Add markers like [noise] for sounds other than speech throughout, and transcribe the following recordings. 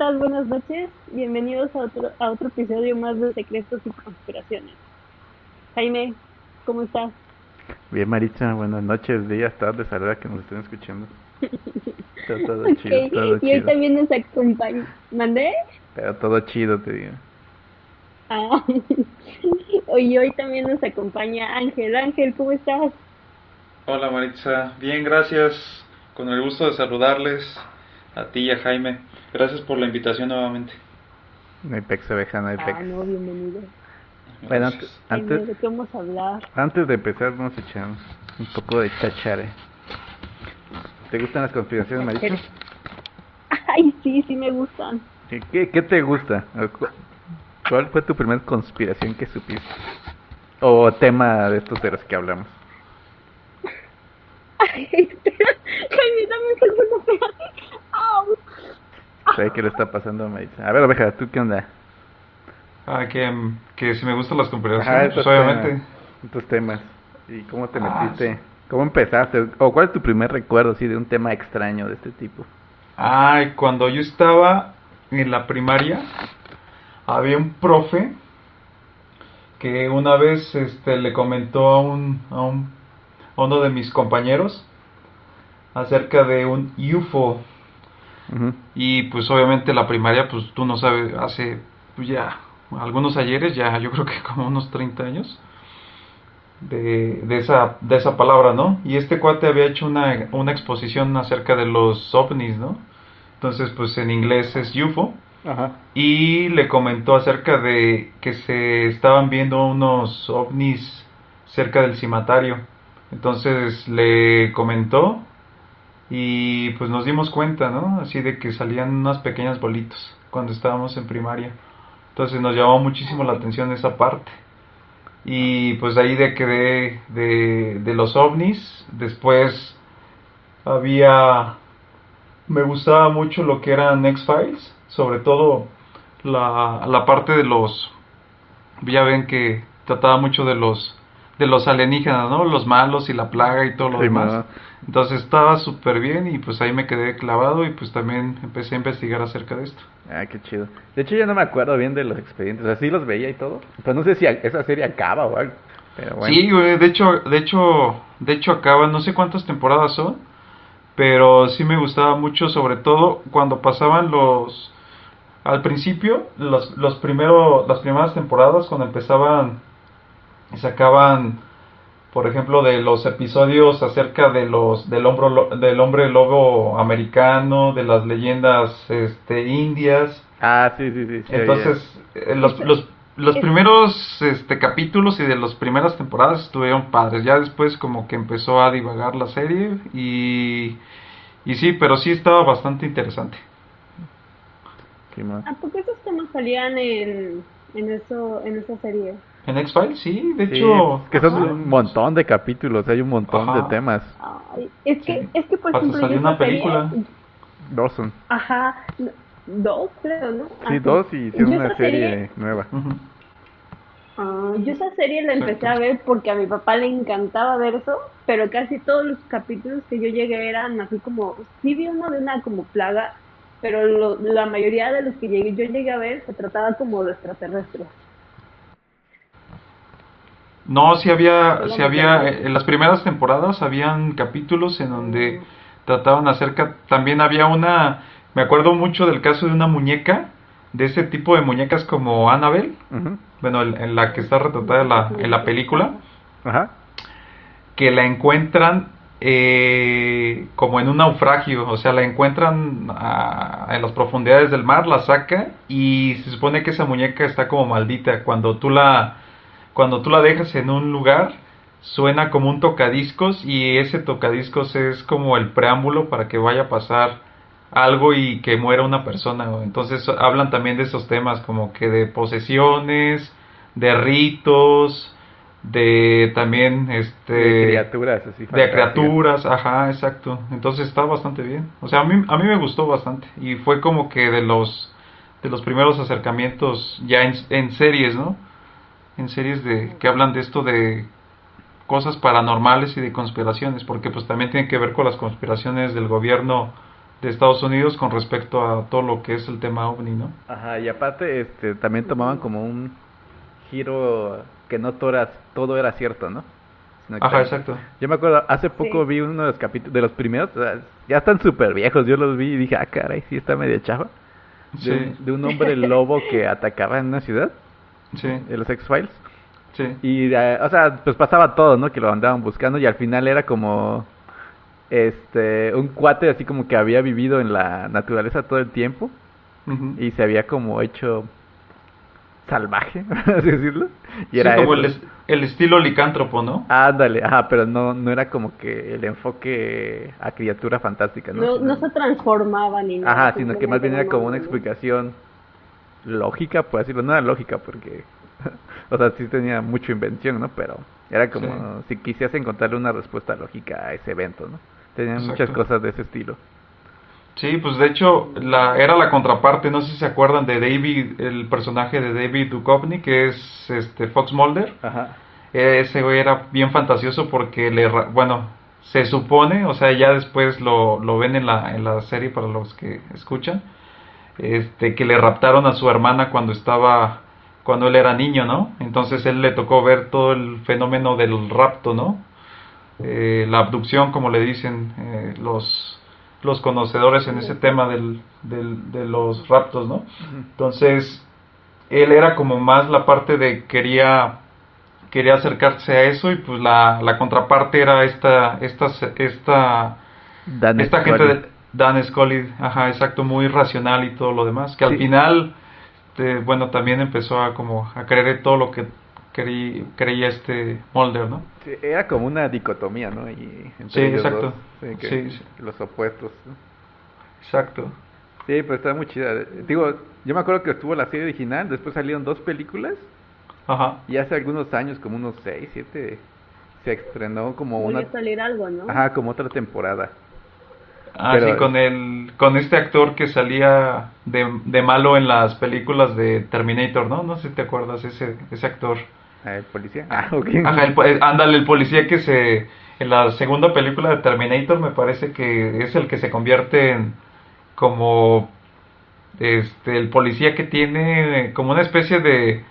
tal? Buenas noches. Bienvenidos a otro, a otro episodio más de Secretos y Conspiraciones. Jaime, ¿cómo estás? Bien, Maritza, buenas noches, días, tardes, a la hora que nos estén escuchando. [laughs] Todo, todo chido, todo Y hoy también nos acompaña. ¿Mandé? Pero todo chido, te digo. Ah. [laughs] y hoy también nos acompaña Ángel. Ángel, ¿cómo estás? Hola Maritza, bien, gracias. Con el gusto de saludarles a ti y a Jaime. Gracias por la invitación nuevamente. No hay pex, oveja, no hay pex. Ah, no, bienvenido. Bueno, antes, ¿de qué vamos a hablar? antes de empezar, vamos a echar un poco de chachare. ¿Te gustan las conspiraciones, Maritza? [laughs] Ay, sí, sí me gustan. ¿Qué, qué, qué te gusta? ¿O cu- ¿Cuál fue tu primera conspiración que supiste? O tema de estos de los que hablamos. [laughs] Ay, espera. Jaime, dame un segundo, espérate. Au. ¿Sabes qué le está pasando a Maritza? A ver, oveja, ¿tú qué onda? Ah, que, mm, que si me gustan las conspiraciones, pues obviamente. estos temas. ¿Y cómo te Ah, metiste? ¿Cómo empezaste? ¿O cuál es tu primer recuerdo así de un tema extraño de este tipo? Ay, cuando yo estaba en la primaria, había un profe que una vez este, le comentó a un, a un a uno de mis compañeros acerca de un UFO Ujú. Y pues obviamente la primaria, pues tú no sabes, hace pues, ya algunos ayeres, ya yo creo que [laughs] como unos 30 años de, de, esa, de esa palabra, ¿no? Y este cuate había hecho una, una exposición acerca de los ovnis, ¿no? Entonces pues en inglés es UFO Ajá. y le comentó acerca de que se estaban viendo unos ovnis cerca del cimatario. Entonces le comentó y pues nos dimos cuenta, ¿no? Así de que salían unas pequeñas bolitos cuando estábamos en primaria. Entonces nos llamó muchísimo la atención esa parte. Y pues ahí de que de, de, de los ovnis, después había... Me gustaba mucho lo que eran X-Files, sobre todo la, la parte de los... Ya ven que trataba mucho de los de los alienígenas, ¿no? Los malos y la plaga y todo lo Sí, demás. Entonces estaba súper bien y pues ahí me quedé clavado y pues también empecé a investigar acerca de esto. Ah, qué chido. De hecho, yo no me acuerdo bien de los expedientes. O sea, sí los veía y todo. Pero no sé si esa serie acaba o algo. Pero bueno. Sí, güey, de hecho, de hecho, de hecho acaba, no sé cuántas temporadas son, pero sí me gustaba mucho, sobre todo cuando pasaban los, al principio, los, los primero, las primeras temporadas, cuando empezaban y sacaban, por ejemplo, de los episodios acerca de los, del hombre, lo- del hombre lobo americano, de las leyendas, este, indias, Ah, sí, sí, sí. sí, entonces, eh, los, los, los primeros este, capítulos y de las primeras temporadas estuvieron padres. Ya después como que empezó a divagar la serie y, y sí, pero sí estaba bastante interesante. ¿A poco esos temas salían en, en, eso, en esa serie? En X-Files, sí, de Sí, hecho... que son ajá, un montón de capítulos. Hay un montón Ajá. de temas. Ay, es que, Sí. es que por ejemplo, salió una serie- película. Dos son. Ajá, dos creo, ¿no? Sí, dos y hicieron una serie nueva. Ah, yo esa serie la empecé Exacto. a ver porque a mi papá le encantaba ver eso, pero casi todos los capítulos que yo llegué eran así como, sí vi uno de una como plaga, pero lo- la mayoría de los que llegué, yo llegué a ver se trataba como de extraterrestres. No, sí había, sí había, hay- en las primeras temporadas habían capítulos en donde trataban acerca, también había una, me acuerdo mucho del caso de una muñeca, de ese tipo de muñecas como Annabelle, Ujú. bueno, en, en la que está retratada en la, en la película, Ajá. que la encuentran eh, como en un naufragio, o sea, la encuentran ah, en las profundidades del mar, la saca y se supone que esa muñeca está como maldita. Cuando tú la, cuando tú la dejas en un lugar, suena como un tocadiscos y ese tocadiscos es como el preámbulo para que vaya a pasar algo y que muera una persona. Entonces hablan también de esos temas como que de posesiones, de ritos, de también este de criaturas así. de criaturas, ajá, exacto. Entonces está bastante bien. O sea, a mí, a mí me gustó bastante. Y fue como que de los, de los primeros acercamientos ya en, en series, ¿no? En series de que hablan de esto de cosas paranormales y de conspiraciones. Porque pues también tiene que ver con las conspiraciones del gobierno de Estados Unidos con respecto a todo lo que es el tema ovni, ¿no? Ajá, y aparte este, también tomaban como un giro que no todo era, todo era cierto, ¿no? Ajá, también- exacto. Yo me acuerdo, hace poco Sí. vi uno de los capítulos, de los primeros, o sea, ya están súper viejos, yo los vi y dije, ah, caray, sí está medio chafa. De, Sí, un, de un hombre lobo que atacaba en una ciudad, sí, de los X-Files. sí. Y, eh, o sea, pues pasaba todo, ¿no? Que lo andaban buscando y al final era como, este, un cuate así como que había vivido en la naturaleza todo el tiempo y se había como hecho salvaje, [laughs] así decirlo. Y Sí, era como el, es- el estilo licántropo, ¿no? Ándale, ajá, pero no, no era como que el enfoque a criatura fantástica, ¿no? No, no se transformaba ni nada. Ajá, sino que más bien era como una explicación lógica, por decirlo. No era lógica porque, [laughs] o sea, sí tenía mucha invención, ¿no? Pero era como si quisieras encontrarle una respuesta lógica a ese evento, ¿no? Tenían muchas cosas de ese estilo. Sí, pues de hecho la, era la contraparte, no sé si se acuerdan de David, el personaje de David Duchovny, que es este Fox Mulder. Ajá. Ese güey era bien fantasioso porque le, bueno, se supone, o sea, ya después lo, lo ven en la, en la serie para los que escuchan, este, que le raptaron a su hermana cuando estaba, cuando él era niño, ¿no? Entonces él le tocó ver todo el fenómeno del rapto, ¿no? Eh, la abducción, como le dicen eh, los, los conocedores en ese tema del, del- de los raptos, ¿no? Entonces, él era como más la parte de quería quería acercarse a eso y pues la, la contraparte era esta esta esta esta gente de Dan Scully, ajá, exacto, muy racional y todo lo demás, que al final eh, bueno, también empezó a como a creer todo lo que creí- creía este Mulder, ¿no? Sí, era como una dicotomía, ¿no? Y entre Sí, ellos exacto. dos, sí, que- Sí, sí. Los opuestos. ¿no? Exacto. Sí, pero está muy chida. Digo, yo me acuerdo que estuvo la serie original, después salieron dos películas Ajá. y hace algunos años, como unos 6, 7, se estrenó como Volvió una... a salir algo, ¿no? Ajá, como otra temporada. Ah, Pero- sí, con el con este actor que salía de, de malo en las películas de Terminator, ¿no? No sé si te acuerdas ese ese actor. ¿El policía? Ah, ok. Ajá, el, eh, ándale, el policía que se... En la segunda película de Terminator me parece que es el que se convierte en como... Este, el policía que tiene como una especie de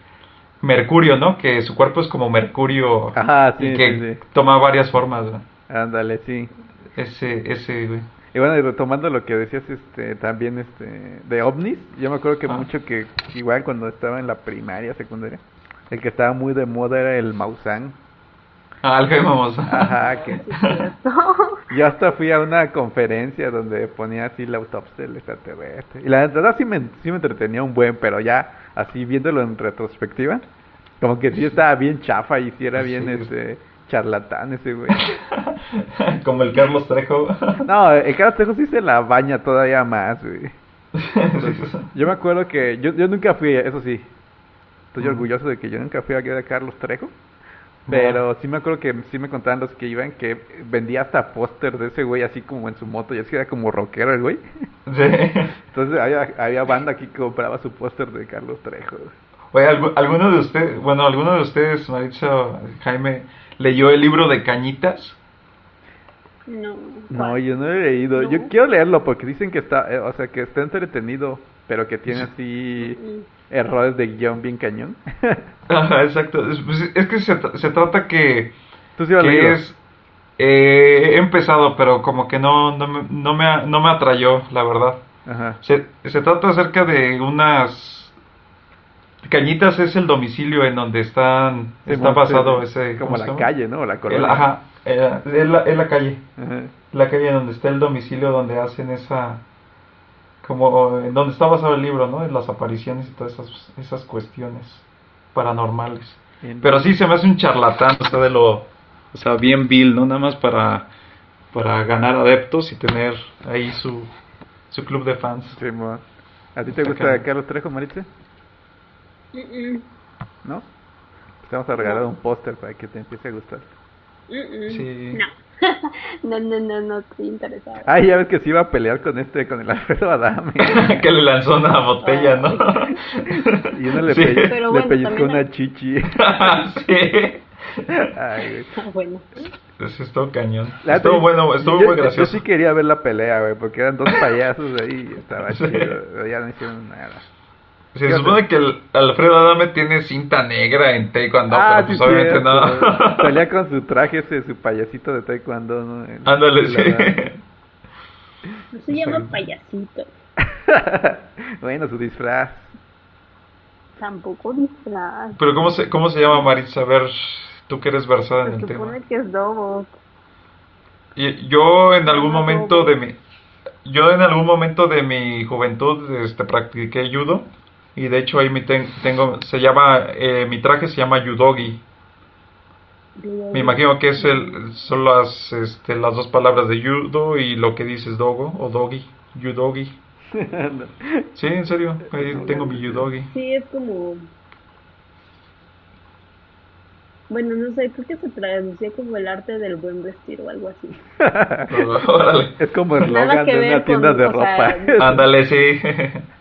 mercurio, ¿no? Que su cuerpo es como mercurio Ajá, sí, y que sí, sí. toma varias formas, ¿no? Ándale, sí. Ese, ese, güey. Y bueno, y retomando lo que decías este también este de ovnis, yo me acuerdo que Ah. mucho que igual cuando estaba en la primaria, secundaria, el que estaba muy de moda era el Maussan. Ah, el Jaime Maussan. Ajá, que yo hasta fui a una conferencia donde ponía así la autopsia del extraterrestre. Y la verdad sí me, sí me entretenía un buen, pero ya así viéndolo en retrospectiva, como que sí estaba bien chafa y sí era bien Sí. este charlatán ese güey. [laughs] Como el Carlos Trejo. No, el Carlos Trejo sí se la baña todavía más, güey. Yo me acuerdo que yo, yo nunca fui, eso sí. Estoy orgulloso de que yo nunca fui a ver a Carlos Trejo. Pero sí me acuerdo que sí me contaban los que iban que vendía hasta póster de ese güey así como en su moto. Y así era como rockero el güey. Sí. Entonces había, había banda aquí que compraba su póster de Carlos Trejo. Oye, ¿algu- ¿alguno de ustedes, bueno, alguno de ustedes, Maritza, Jaime, leyó el libro de Cañitas? No. No, yo no lo he leído. Yo No. quiero leerlo porque dicen que está, eh, o sea, que está entretenido, pero que tiene así errores de guion bien cañón. [laughs] Ajá, exacto. Es, pues, es que se, se trata que, Tú sí lo que es... eh, he empezado, pero como que no, no, me, no, me, no me atrayó, la verdad. Ajá. Se, se trata acerca de unas... Cañitas es el domicilio en donde están, está basado ese... Como ¿cómo la calle, ¿no? La El- ajá, eh, es la, calle. Ajá. la calle donde está el domicilio donde hacen esa como en donde está basado el libro no en las apariciones y todas esas esas cuestiones paranormales Bien. pero sí se me hace un charlatán o sea de lo o sea bien vil no nada más para para ganar adeptos y tener ahí su su club de fans. ¿A ti te gusta. Carlos Trejo, Maritza? ¿No? Te vamos a regalar No. un póster para que te empiece a gustar. Sí. No. [laughs] no, no, no, no estoy interesada. Ay, ya ves que se iba a pelear con este, con el Alfredo Adame. [laughs] que le lanzó una botella no [laughs] y uno le, Sí. pe- Pero le bueno, pellizcó una hay- chichi. sí Ay, güey. Ah, bueno. Eso estuvo cañón. La Estuvo bueno, estuvo yo, muy gracioso. Yo sí quería ver la pelea, güey, porque eran dos payasos ahí y estaba Sí. chido. pero Ya no hicieron nada. Se supone que el Alfredo Adame tiene cinta negra en Taekwondo, pero pues sí, obviamente cierto. no. [laughs] Salía con su traje ese, su payasito de taekwondo, ¿no? [laughs] Ándale, sí. No [laughs] se llama payasito. bueno, su disfraz. Tampoco disfraz. Pero ¿cómo se, cómo se llama Maritza? A ver, tú que eres versada en Se el tema. supone que es Dobo. Y yo en algún Ah, momento pobre. de mi yo en algún momento de mi juventud este practiqué judo y de hecho ahí mi ten- tengo se llama eh, mi traje se llama yudogi. Me imagino que es el son las este las dos palabras de judo y lo que dices dogo o dogi, yudogi. [laughs] Sí, en serio, ahí tengo mi yudogi. Sí, es como. Bueno, no sé, creo que se traducía como el arte del buen vestir o algo así. [laughs] Es como el eslogan de una tienda con- de o sea, ropa. Ándale, sí. [laughs]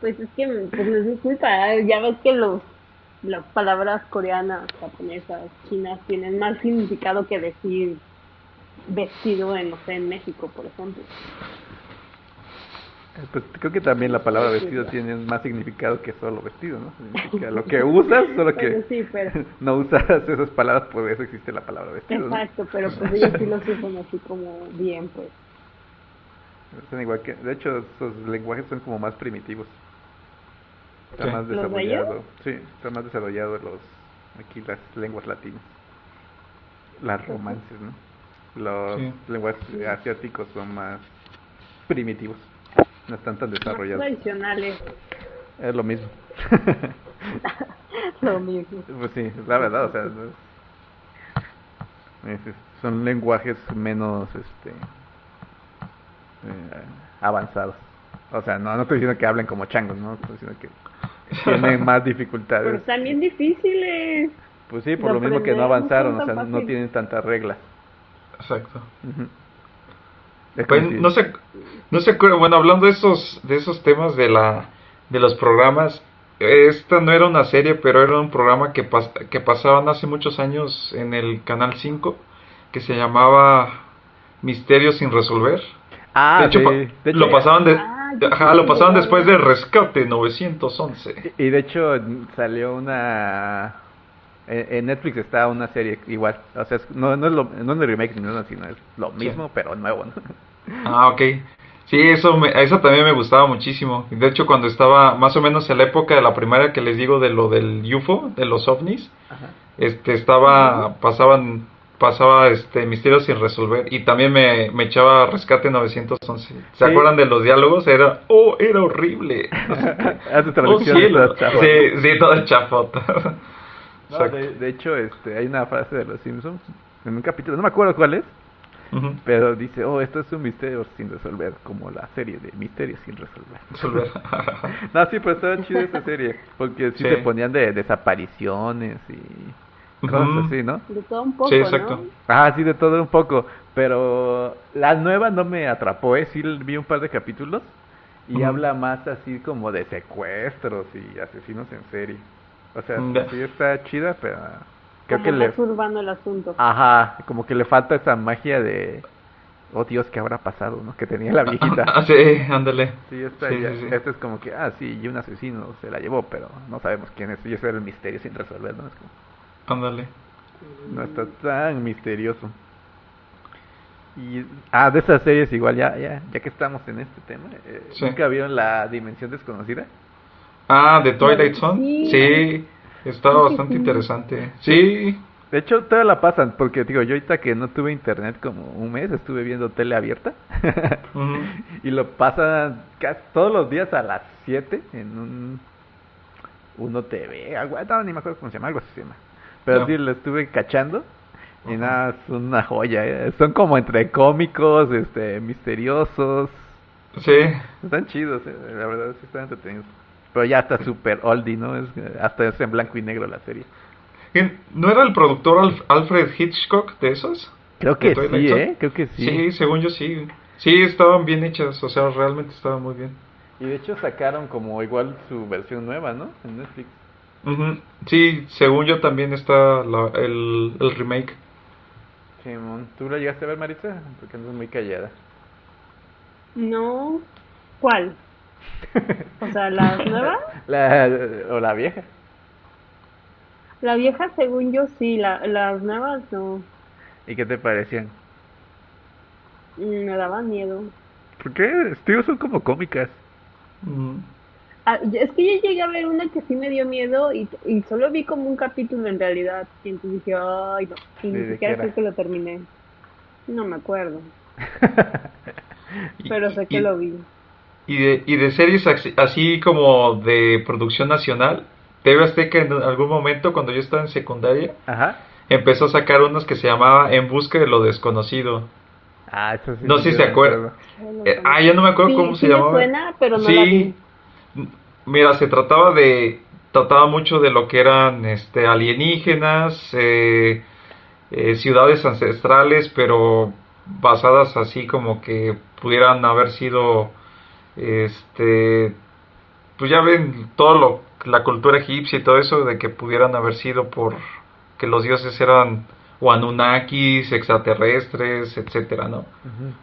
Pues es que pues no es mi culpa, ¿eh? ya ves que los las palabras coreanas, japonesas, chinas tienen más significado que decir vestido en, no sé, en México, por ejemplo. Pues creo que también la palabra vestido tiene más significado que solo vestido, ¿no? Significa [laughs] lo que usas, solo que Pero sí, pero [laughs] no usas esas palabras, por eso existe la palabra vestido, ¿no? exacto, pero pues ellos sí lo usan así como bien, pues. Son igual que, de hecho, esos lenguajes son como más primitivos. Está más ¿Los de desarrollado. Sí, está más desarrollado los aquí las lenguas latinas. Las romances, ¿no? Los Sí. lenguajes asiáticos son más primitivos. No están tan Más desarrollados. tradicionales, Es lo mismo. [laughs] lo mismo. pues sí, la verdad, o sea, no es- es- son lenguajes menos este eh, avanzados. O sea, no, no estoy diciendo que hablen como changos, no estoy diciendo que tienen [laughs] más Pero dificultades. están bien difíciles. Pues sí, por lo mismo que no no avanzaron, son o sea, no tienen tantas reglas. Exacto. Pues, no sé, no sé, bueno, hablando de esos, de esos temas de la, de los programas, esta no era una serie, pero era un programa que, pas- que pasaban hace muchos años en el Canal 5, que se llamaba Misterios sin resolver. Ah, de hecho, sí. pa- De hecho, lo pasaban, de- Ah, ajá, lo acuerdo. después de Rescate 911. Y de hecho salió una... En Netflix está una serie igual. O sea, es- no, no es lo, no es el remake ni nada, sino es lo mismo, pero nuevo, ¿no? Ah, ok. Sí, eso, me, eso también me gustaba muchísimo. Y De hecho, cuando estaba más o menos en la época de la primaria que les digo de lo del UFO, de los ovnis, este estaba pasaban pasaba este misterios sin resolver y también me, me echaba rescate 911 se Sí. acuerdan de los diálogos era oh era horrible. [laughs] [laughs] Hace oh sí sí todo chafota [laughs] No, de, de hecho, este, hay una frase de los Simpsons en un capítulo, no me acuerdo cuál es, pero dice, oh, esto es un misterio sin resolver, como la serie de misterios sin resolver. resolver No, sí, pero estaba chida esa serie, porque sí, Sí. te ponían de desapariciones y cosas así, ¿no? De todo un poco, sí exacto ¿no? Ah, sí, de todo un poco, pero la nueva no me atrapó, ¿eh? Sí vi un par de capítulos y habla más así como de secuestros y asesinos en serie. O sea, sí está chida, pero creo Como que le... más urbano el asunto. Ajá, como que le falta esa magia de... Oh Dios, ¿qué habrá pasado, no? Que tenía la [laughs] Ah, viejita. sí ándale Sí, esta, Sí, ya- sí, sí. este es como que, ah, sí, y un asesino se la llevó, pero no sabemos quién es. Y ese era el misterio sin resolver, ¿no? Es como, ándale no está tan misterioso. Y, ah, de esas series igual, ya, ya, ya que estamos en este tema, eh, Sí. ¿nunca vieron La Dimensión Desconocida? ah de Twilight. Zone sí estaba Sí, sí, bastante sí. interesante sí De hecho, todavía la pasan, porque digo, yo ahorita que no tuve internet como un mes, estuve viendo tele abierta. [laughs] Ujú. y lo pasan casi todos los días a las 7 en un Uno TV, algo, no, ni me acuerdo cómo se llama, algo así se llama. Pero No. sí, lo estuve cachando y nada, son una joya, ¿eh? son como entre cómicos, este, misteriosos, sí están chidos, ¿eh? la verdad sí están entretenidos. Pero ya está súper oldie, ¿no? Es, hasta es en blanco y negro la serie. ¿No era el productor Alf- Alfred Hitchcock de esos? Creo que ¿De Twilight sí? ¿eh? Creo que sí. Sí. según yo sí. Sí, estaban bien hechas, o sea, realmente estaban muy bien. Y de hecho sacaron como igual su versión nueva, ¿no? En Netflix. Ujú. Sí, según yo también está la- el, el remake. Simón, ¿tú la llegaste a ver, Maritza? Porque andas muy callada. No. ¿Cuál? [laughs] O sea, la nueva. La, o la vieja. La vieja, según yo, sí. La, las nuevas, no. ¿Y qué te parecían? Mm, Me daban miedo. ¿Por qué? Tío, son como cómicas. Mm. Ah, es que yo llegué a ver una que sí me dio miedo y, y solo vi como un capítulo en realidad. Y entonces dije, ay, no. Y ¿De ni siquiera era? creo que lo terminé. No me acuerdo. [laughs] Pero sé que y- lo vi. Y de, y de series así, así como de producción nacional, TV Azteca en algún momento, cuando yo estaba en secundaria, Ajá. empezó a sacar unos que se llamaba En Busca de lo Desconocido. Ah, eso sí. No sé si se acuerdan. Eh, ah, ya no me acuerdo Sí, cómo sí se me llamaba. suena, pero no sí, la vi. Mira, se trataba de, trataba mucho de lo que eran este, alienígenas, eh, eh, ciudades ancestrales, pero basadas así como que pudieran haber sido, este, pues ya ven todo lo, la cultura egipcia y todo eso, de que pudieran haber sido por que los dioses eran o Anunnakis, extraterrestres, etcétera, ¿no?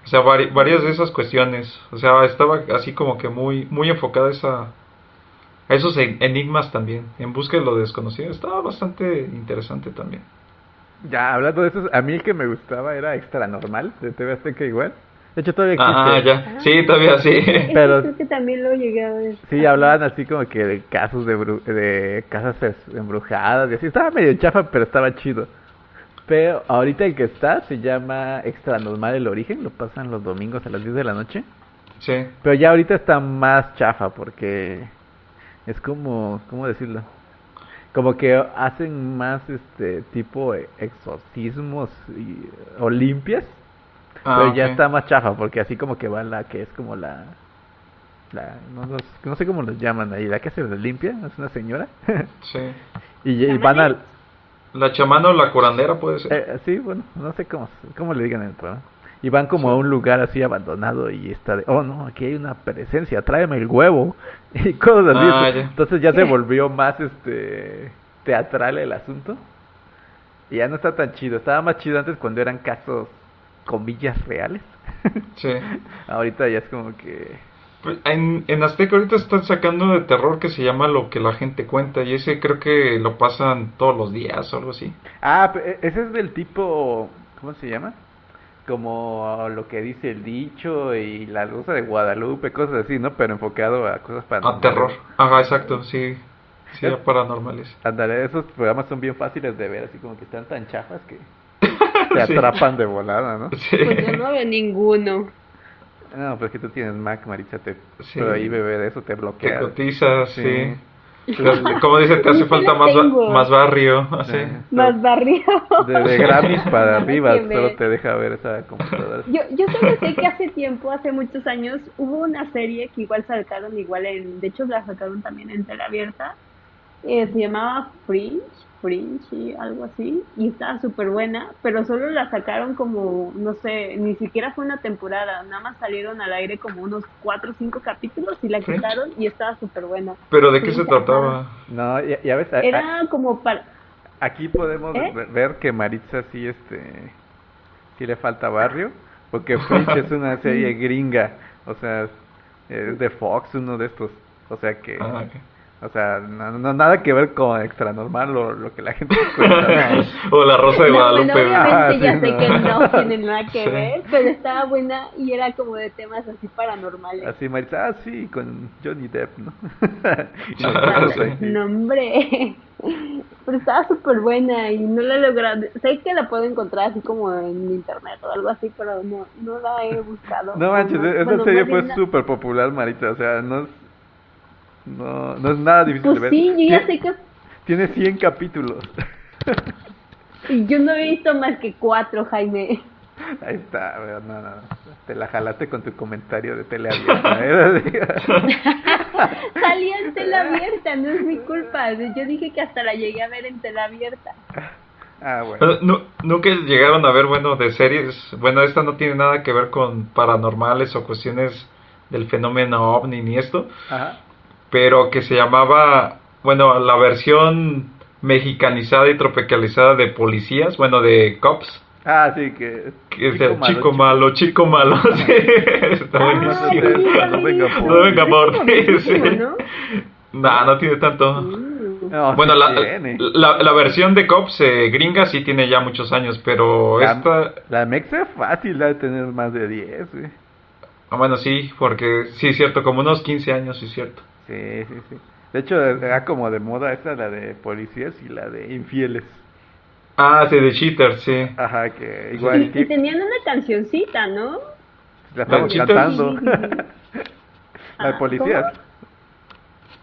O sea, vari- varias de esas cuestiones. O sea, estaba así como que muy, muy enfocada esa, a esos en- enigmas también. En busca de lo desconocido. Estaba bastante interesante también. Ya, hablando de eso, a mí el que me gustaba era Extra Normal, de TV Azteca igual. De hecho, todavía existe. Ah, ya. Sí, todavía sí. Pero- creo que también lo llegué a ver. Sí, hablaban así como que de casos de, bru- de casas embrujadas y así. Estaba medio chafa, pero estaba chido. Pero ahorita el que está se llama Extra Normal El Origen, lo pasan los domingos a las 10 de la noche. Sí. Pero ya ahorita está más chafa porque es como, ¿cómo decirlo? Como que hacen más este tipo de exorcismos y, o limpias, Ah, pero ya está más chafa porque así como que va la que es como la, la no, no- no sé cómo los llaman ahí, la que se limpia, es una señora [laughs] Sí. y, y van al, La chamana o la curandera puede ser. Eh, sí, bueno, no sé cómo, cómo le digan en el programa. Y van como a un lugar así abandonado y está de, oh no, aquí hay una presencia, tráeme el huevo. [laughs] Y cosas así. Ah. Entonces ya se volvió más este teatral el asunto. Y ya no está tan chido. Estaba más chido antes cuando eran casos, comillas, reales. [laughs] Sí. Ahorita ya es como que... Pues, En, en Azteca ahorita están sacando de terror que se llama Lo que la gente cuenta. Y ese creo que lo pasan todos los días o algo así. Ah, pe- ese es del tipo, ¿cómo se llama? Como lo que dice el dicho y la rosa de Guadalupe, cosas así, ¿no? Pero enfocado a cosas A paranormales. terror. Ajá, exacto, sí. Sí, a paranormales. Ándale, esos programas son bien fáciles de ver, así como que están tan chafas que [laughs] te Sí. atrapan de volada, ¿no? Sí. Pues yo no veo ninguno. No, pues que tú tienes Mac, Maritza, te Sí. prohíbe ver eso, te Te bloquea. cotizas, Sí. sí. Como dice, te hace Sí, falta más, ba- más barrio. Así. Ajá. Más barrio. De, de Grammys para [laughs] arriba, solo te deja ver esa computadora. Yo, yo solo sé que hace tiempo, hace muchos años, hubo una serie que igual sacaron, igual en, de hecho la sacaron también en tele abierta, eh, se llamaba Fringe, Fringe y algo así, y estaba súper buena, pero solo la sacaron como, no sé, ni siquiera fue una temporada, nada más salieron al aire como unos cuatro o cinco capítulos y la ¿Fringe? quitaron y estaba súper buena. Pero ¿de qué se trataba? No, ya, ya ves, a- a- Era como para... aquí podemos ¿Eh? ve- ver que Maritza sí, este, sí le falta barrio, porque Fringe es una [laughs] serie gringa, o sea, es de Fox, uno de estos, o sea que... Ah. O sea, no, no- nada que ver con extra normal o lo que la gente [laughs] cuenta. ¿no? [laughs] o la Rosa de No, Guadalupe. bueno, obviamente Ah, ya sí, sé no. que no [laughs] tienen nada que Sí. ver, pero estaba buena y era como de temas así paranormales. Así Maritza, ah, sí, con Johnny Depp, ¿no? No, hombre. Pero estaba súper buena y no la he logrado. Sé que la puedo encontrar así como en internet o algo así, pero no, no la he buscado. No manches, esa bueno, serie fue súper popular, Maritza, o sea, no es, no, no es nada difícil de Pues ver. sí, yo ya Tien- sé que. Tiene 100 capítulos. y Yo no he visto más que cuatro, Jaime. Ahí está, no, no, te la jalaste con tu comentario de teleabierta. ¿eh? [laughs] Salía en tela abierta, no es mi culpa. Yo dije que hasta la llegué a ver en tela abierta. ah, bueno. Pero nu- Nunca llegaron a ver, bueno, de series. Bueno, esta no tiene nada que ver con paranormales o cuestiones del fenómeno ovni ni esto. Ajá. Pero que se llamaba bueno, la versión mexicanizada y tropicalizada de policías, bueno, de cops. Ah, sí, que... Chico malo, chico malo. [laughs] sí, está Ah, buenísimo. sí, No venga por- No venga por sí. ¿no? Nah, no tiene tanto. Mm. No, Bueno, sí la, tiene. la, la versión de Cops eh, gringa sí tiene ya muchos años, pero La, esta... la Mexa es fácil la de tener más de 10, güey. ah, Bueno, sí, porque sí, es cierto, como unos 15 años, sí, es cierto. Sí, sí, sí. De hecho, era como de moda esa, la de policías y la de infieles. Ah, sí, de Cheaters, sí. Ajá, que Y, igual y que tenían una cancioncita, ¿no? la estamos cantando. [laughs] La de Ah, policías.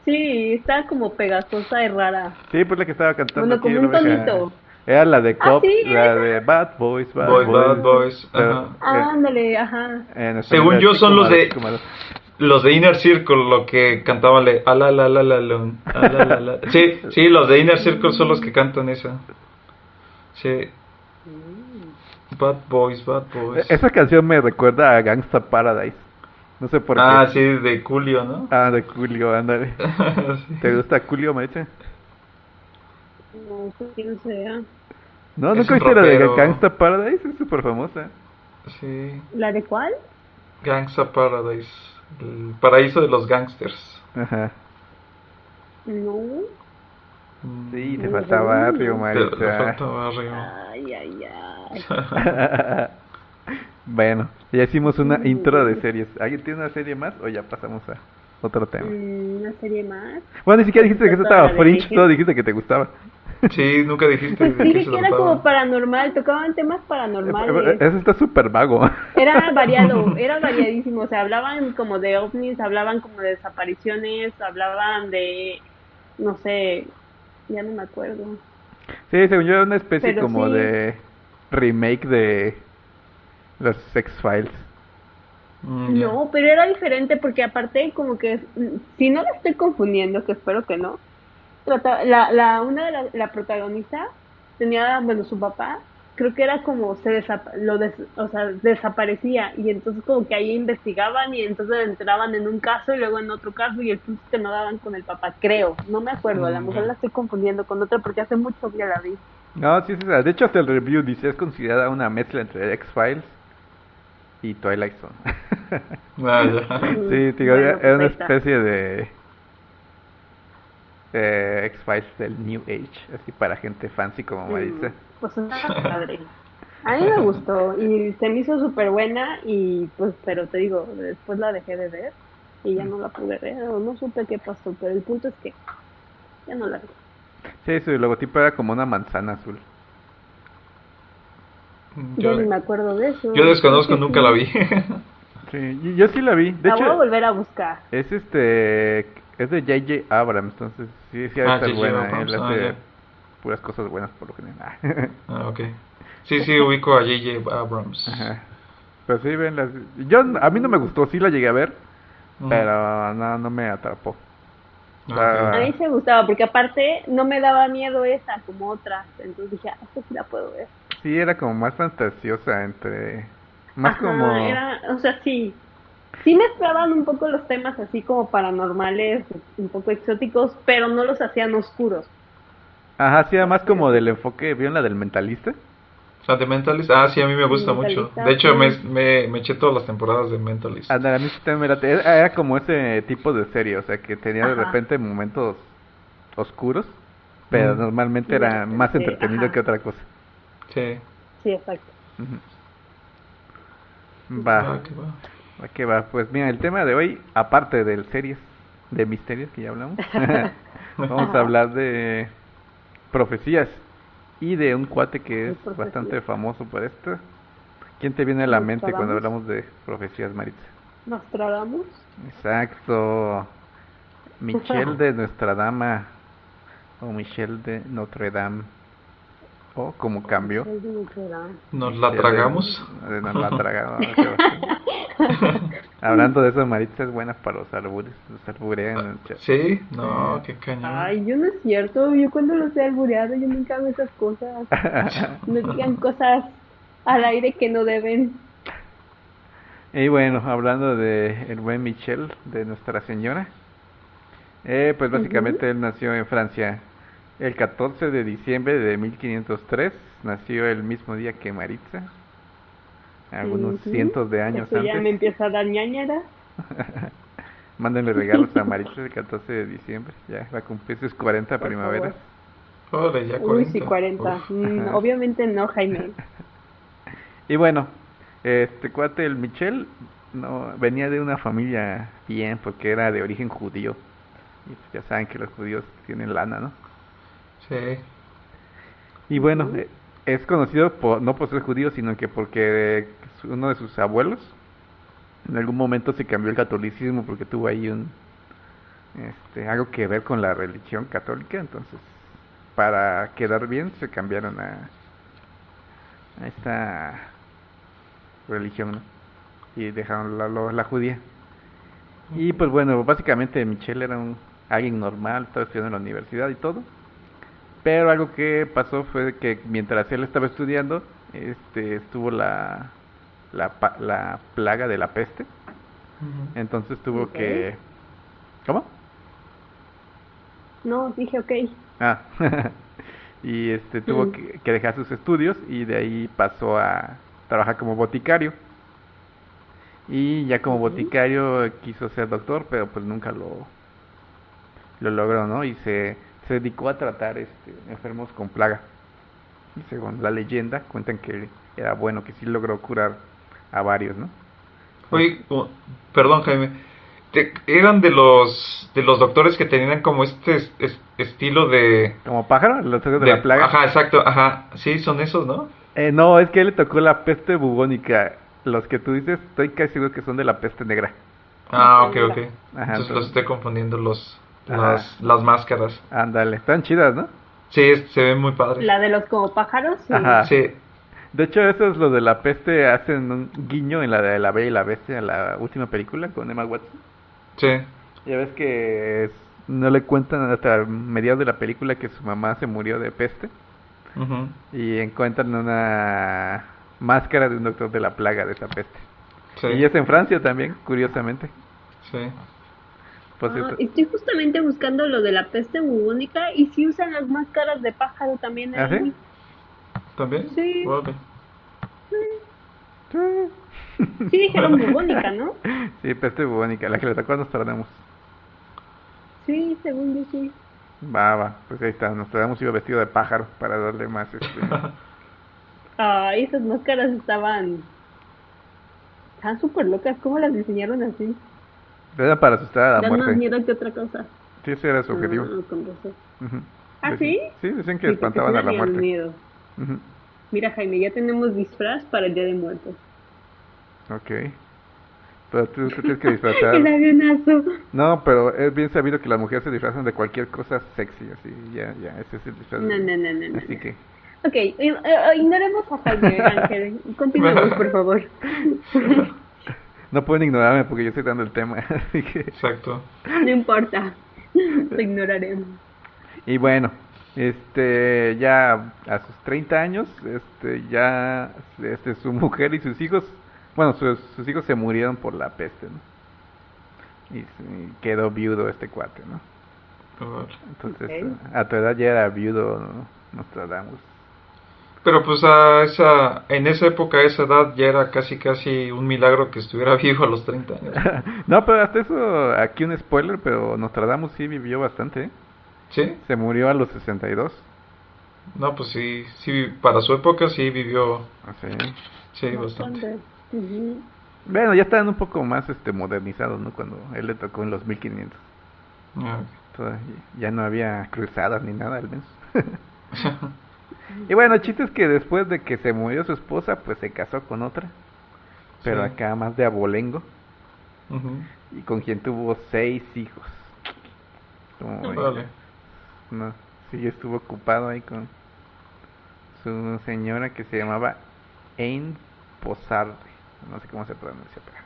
Sí, está como pegajosa y rara. Sí, pues la que estaba cantando. Bueno, como un tonito. Era la de Ah, Cops, sí, la de Bad Boys, Bad Boys, Boys. Bad Boys, ajá. Ah, Ándale, ajá. Según yo, son los de-. Los de Inner Circle, lo que cantaban le, a la la la la. Sí, sí, los de Inner Circle son los que cantan esa. Sí. Bad Boys, Bad Boys. E- Esa canción me recuerda a Gangsta Paradise. No sé por Ah, qué. sí, de Julio, ¿no? Ah, de Julio, ándale. [laughs] Sí. ¿Te gusta Julio, Maricha? No sé quién sea. No, Es ¿nunca un viste la de. Gangsta Paradise? Es súper famosa. Sí, ¿La de cuál? Gangsta Paradise. El paraíso de los gangsters. Ajá. No. Mm, Sí, te Mm. falta barrio, te- le Maricha. falta barrio. Ay, ay, ay. [laughs] bueno, ya hicimos una intro de series. ¿Alguien tiene una serie más o ya pasamos a otro tema? Mm, Una serie más. Bueno, ni siquiera dijiste que eso Toda estaba Fringe, todo dijiste que te gustaba. Sí, nunca dijiste Pues se que era como paranormal, tocaban temas paranormales. Eso está súper vago. Era [laughs] variado, era variadísimo, o sea, hablaban como de ovnis, hablaban como de desapariciones, hablaban de, no sé, ya no me acuerdo. Sí, según yo era una especie Pero como sí. de remake de los X-Files. Mm, ya. No, pero era diferente porque aparte como que, mm, si no la estoy confundiendo, que espero que no, la, la, una de la, la protagonista tenía, bueno, su papá, creo que era como se desapa- lo des- o sea, desaparecía y entonces como que ahí investigaban y entonces entraban en un caso y luego en otro caso y el punto es que no daban con el papá, creo, no me acuerdo, a lo mejor la estoy confundiendo con otra porque hace mucho que la vi. No, sí, sí. De hecho, hasta el review dice es considerada una mezcla entre X-Files y Twilight Zone. [laughs] Sí, digo, Bueno, era pues una especie de eh, X-Files del New Age, así para gente fancy como me dice. Mm, Pues está padre. A mí me gustó y se me hizo súper buena y pues, pero te digo, después la dejé de ver y ya no la pude ver o no supe qué pasó, pero el punto es que ya no la vi. Sí, su logotipo era como una manzana azul. Yo, Yo, ni me acuerdo de eso. yo desconozco, nunca sí. la vi. Sí, yo sí la vi. De la voy a volver a buscar. es este es de J.J. Abrams, entonces sí, sí Ah, estar J.J. buena. Abrams, Él ah, hace puras cosas buenas por lo general. [laughs] Ah, ok. Sí, sí, ubico a J.J. Abrams. Ajá. Pero sí, ven las... Yo, a mí no me gustó, sí la llegué a ver, Mm. pero no, no me atrapó. Ah, A mí se gustaba porque aparte no me daba miedo esa como otras, entonces dije, ah, esta sí la puedo ver. Sí, era como más fantasiosa entre... Más Ajá, como... Era, o sea, sí. Sí mezclaban un poco los temas así como paranormales, un poco exóticos, pero no los hacían oscuros. Ajá, sí, era más como del enfoque... ¿Vieron la del mentalista? Ah, de Mentalist. Ah, sí, a mí me gusta mucho. Mentalista, De hecho, me, me, me eché todas las temporadas de Mentalist. Ándale, a mí sí también. Era, era como ese tipo de serie, o sea, que tenía de Ajá. repente momentos oscuros, pero Mm. normalmente era Sí, más entretenido ajá. que otra cosa. Sí. Sí, exacto. Va. Ah, qué va. ¿A qué va? Pues mira, el tema de hoy, aparte de series, de misterios que ya hablamos, [laughs] vamos a hablar de profecías y de un cuate que es profecías. bastante famoso por esto. ¿Quién te viene a la mente cuando ¿Nostradamus? hablamos de profecías, Maritza? Nos tragamos. Exacto. Michelle [laughs] de Nuestra Dama o Michelle de Notre Dame. O como Dame. ¿Nos la tragamos? Nos la tragamos. Hablando de eso, Maritza es buena para los albures. Los alburean en el chat. ¿Sí? No, qué cañón. Ay, yo no es cierto. Yo cuando los he albureado, yo nunca hago esas cosas. [laughs] No digan cosas al aire que no deben. Y bueno, hablando de el buen Michelle, de Nuestra Señora, Eh, pues básicamente él nació en Francia el 14 de diciembre de 1503. Nació el mismo día que Maritza. Algunos Ujú. cientos de años Eso ya me antes. empieza a dar ñañara. [laughs] Mándenle regalos a Maritza el 14 de diciembre. Ya va a cumplir sus 40 Por primaveras. Órale, ya 40. Uy, sí, 40. Uf. Mm, obviamente no, Jaime. [laughs] Y bueno, este cuate, el Michel, no, venía de una familia bien, porque era de origen judío. Y pues ya saben que los judíos tienen lana, ¿no? Sí. Y bueno, eh, es conocido por, no por ser judío, sino que porque su- uno de sus abuelos en algún momento se cambió el catolicismo porque tuvo ahí un este, algo que ver con la religión católica, entonces para quedar bien se cambiaron a, a esta religión ¿no? y dejaron la, la judía. Y pues bueno, básicamente Michelle era un alguien normal, estaba estudiando en la universidad y todo. Pero algo que pasó fue que mientras él estaba estudiando, este, estuvo la, la, la plaga de la peste. Entonces tuvo que... ¿Cómo? No, dije ok. Ah, [laughs] y este tuvo Mm. que, que dejar sus estudios y de ahí pasó a trabajar como boticario. Y ya como boticario quiso ser doctor, pero pues nunca lo, lo logró, ¿no? Y se, se dedicó a tratar este, enfermos con plaga. Y según la leyenda, cuentan que era bueno, que sí logró curar a varios, ¿no? Oye, oh, perdón Jaime, Te- eran de los de los doctores que tenían como este es- es- estilo de, Como pájaro, los de, de- la plaga. Ajá, exacto, ajá, sí, son esos, ¿no? Eh, no, es que a él le tocó la peste bubónica. Los que tú dices, estoy casi seguro que son de la peste negra. Ah, ok, ok. Ajá, Entonces entonces- los estoy confundiendo los. Las, las máscaras. Ándale, están chidas, ¿no? Sí, se ven muy padres. La de los como pájaros. sí. Ajá. Sí, De hecho, eso es lo de la peste. Hacen un guiño en la de La Bella y la Bestia, la última película con Emma Watson. sí. Ya ves que es- no le cuentan hasta mediados de la película que su mamá se murió de peste. Y encuentran una máscara de un doctor de la plaga de esa peste. Sí, Y es en Francia también, curiosamente. sí. Ah, estoy justamente buscando lo de la peste bubónica y si usan las máscaras de pájaro también. ¿Ah, ahí. sí? ¿También? Sí. Sí dijeron bubónica, ¿no? [laughs] Sí, peste bubónica, la que le tocó a Nostradamus. Sí, según yo sí. Va, va, pues ahí está, Nostradamus iba vestido de pájaro para darle más este... [laughs] Ah, esas máscaras estaban... Estaban súper locas, ¿cómo las diseñaron así? Era para asustar a la más muerte. miedo que otra cosa. Sí, ese era su objetivo. Ah, con razón. Ujú. ¿Ah, Decían- sí? Sí, decían que Sí, espantaban a la muerte. miedo. Ujú. Mira, Jaime, ya tenemos disfraz para el Día de Muertos. Ok. Pero tú te tienes que disfrazar. [laughs] El avionazo. No, pero es bien sabido que las mujeres se disfrazan de cualquier cosa sexy, así, ya, ya, ese es el disfraz. No, no, no, no, no, Así no. que, Ok, eh, eh, ignoremos a Jaime [laughs] Ángel. Continuemos, por favor. [laughs] no pueden ignorarme porque yo estoy dando el tema, [laughs] así que... Exacto. No importa. [laughs] Lo ignoraremos. Y bueno, este, ya a sus 30 años, este, ya, este, su mujer y sus hijos, bueno, sus, sus hijos se murieron por la peste, ¿no? Y, quedó viudo este cuate, ¿no? Entonces, a tu edad ya era viudo, ¿no? Nostradamus. Pero pues a esa, en esa época, a esa edad, ya era casi casi un milagro que estuviera [laughs] vivo a los 30 años. [laughs] no, pero hasta eso, aquí un spoiler, pero Nostradamus sí vivió bastante, ¿eh? ¿Sí? Se murió a los 62. No, pues sí, sí, para su época sí vivió, Así. sí, bastante. Ujú. Bueno, ya estaban un poco más este modernizados, ¿no? Cuando él le tocó en los 1500. Ah, Todavía- ya no había cruzadas ni nada al menos. [laughs] y bueno, el chiste es que después de que se murió su esposa, pues se casó con otra. Pero Sí. acá más de abolengo. Y con quien tuvo seis hijos. Como, Órale. no, sí, estuvo ocupado ahí con su señora que se llamaba Ain Posarde. No sé cómo se pronuncia, pero.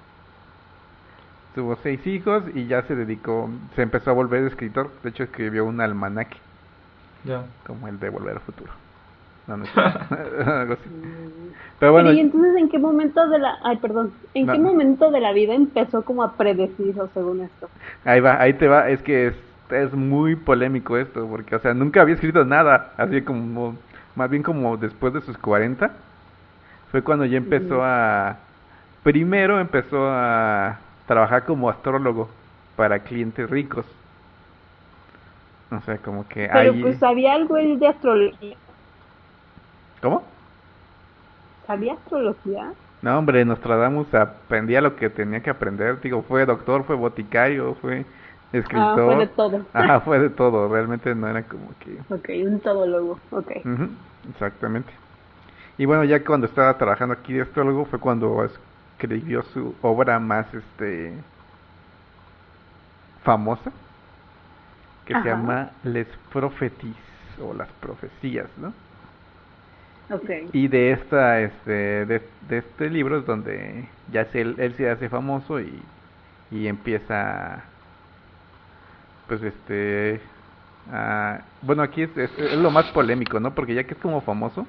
Tuvo seis hijos y ya se dedicó, se empezó a volver escritor. De hecho, escribió un almanaque, Ya. como el de Volver al Futuro. No, no. [laughs] [laughs] Algo así. Pero bueno, ¿Y entonces en qué momento de la... Ay, perdón. ¿En No. qué momento de la vida empezó como a predecir o según esto? ahí va, ahí te va. Es que es, es muy polémico esto, porque, o sea, nunca había escrito nada, así como, más bien como después de sus 40, fue cuando ya empezó a, primero empezó a trabajar como astrólogo para clientes ricos. O sea, como que Pero ahí... pues sabía algo él de astrología. ¿Cómo? ¿Sabía astrología? No, hombre, Nostradamus aprendía lo que tenía que aprender. Digo, fue doctor, fue boticario, fue escritor. Ah, fue de todo. [laughs] Ajá, fue de todo. Realmente no era como que... Ok, un todólogo, ok. Exactamente. Y bueno, ya cuando estaba trabajando aquí de astrólogo fue cuando escribió su obra más este famosa, que se llama Les Propheties o las profecías, ¿no? Y de esta este de, de este libro es donde ya se, él, él se hace famoso y, y empieza pues este a- bueno aquí es, es, es lo más polémico no porque ya que es como famoso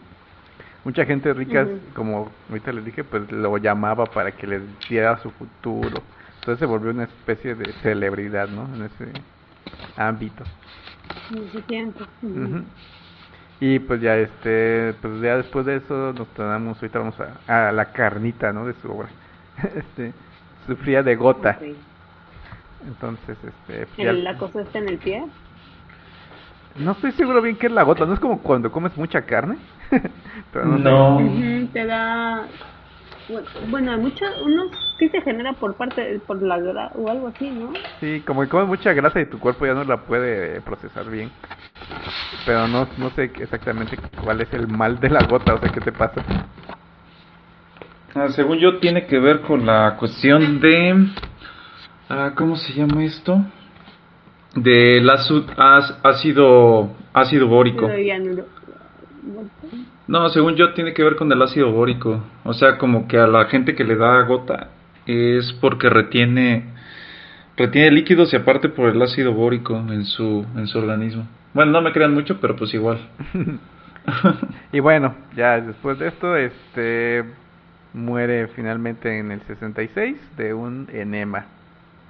mucha gente rica como ahorita les dije pues lo llamaba para que les diera su futuro. Entonces se volvió una especie de celebridad no en ese ámbito. En ese tiempo. Y pues ya este, pues ya después de eso nos tomamos, ahorita vamos a, a la carnita, ¿no? De su obra. [laughs] Este, sufría de gota. Entonces, este, pues, ya- ¿El- ¿La cosa está en el pie? no estoy seguro bien qué es la gota, no es como cuando comes mucha carne. [laughs] Pero no, sé. Te da bueno, bueno mucho unos sí se genera por parte por la grasa o algo así no Sí, como que comes mucha grasa y tu cuerpo ya no la puede procesar bien. Pero no, no sé exactamente cuál es el mal de la gota, o sea, ¿qué te pasa? Ah, según yo, tiene que ver con la cuestión de. ah, ¿Cómo se llama esto? Del ácido, ácido bórico. No según yo, tiene que ver con el ácido bórico. O sea, como que a la gente que le da gota es porque retiene. Retiene líquidos y aparte por el ácido bórico en su, en su organismo. Bueno, no me crean mucho, pero pues igual. [laughs] Y bueno, ya después de esto, este muere finalmente en el 66 de un enema.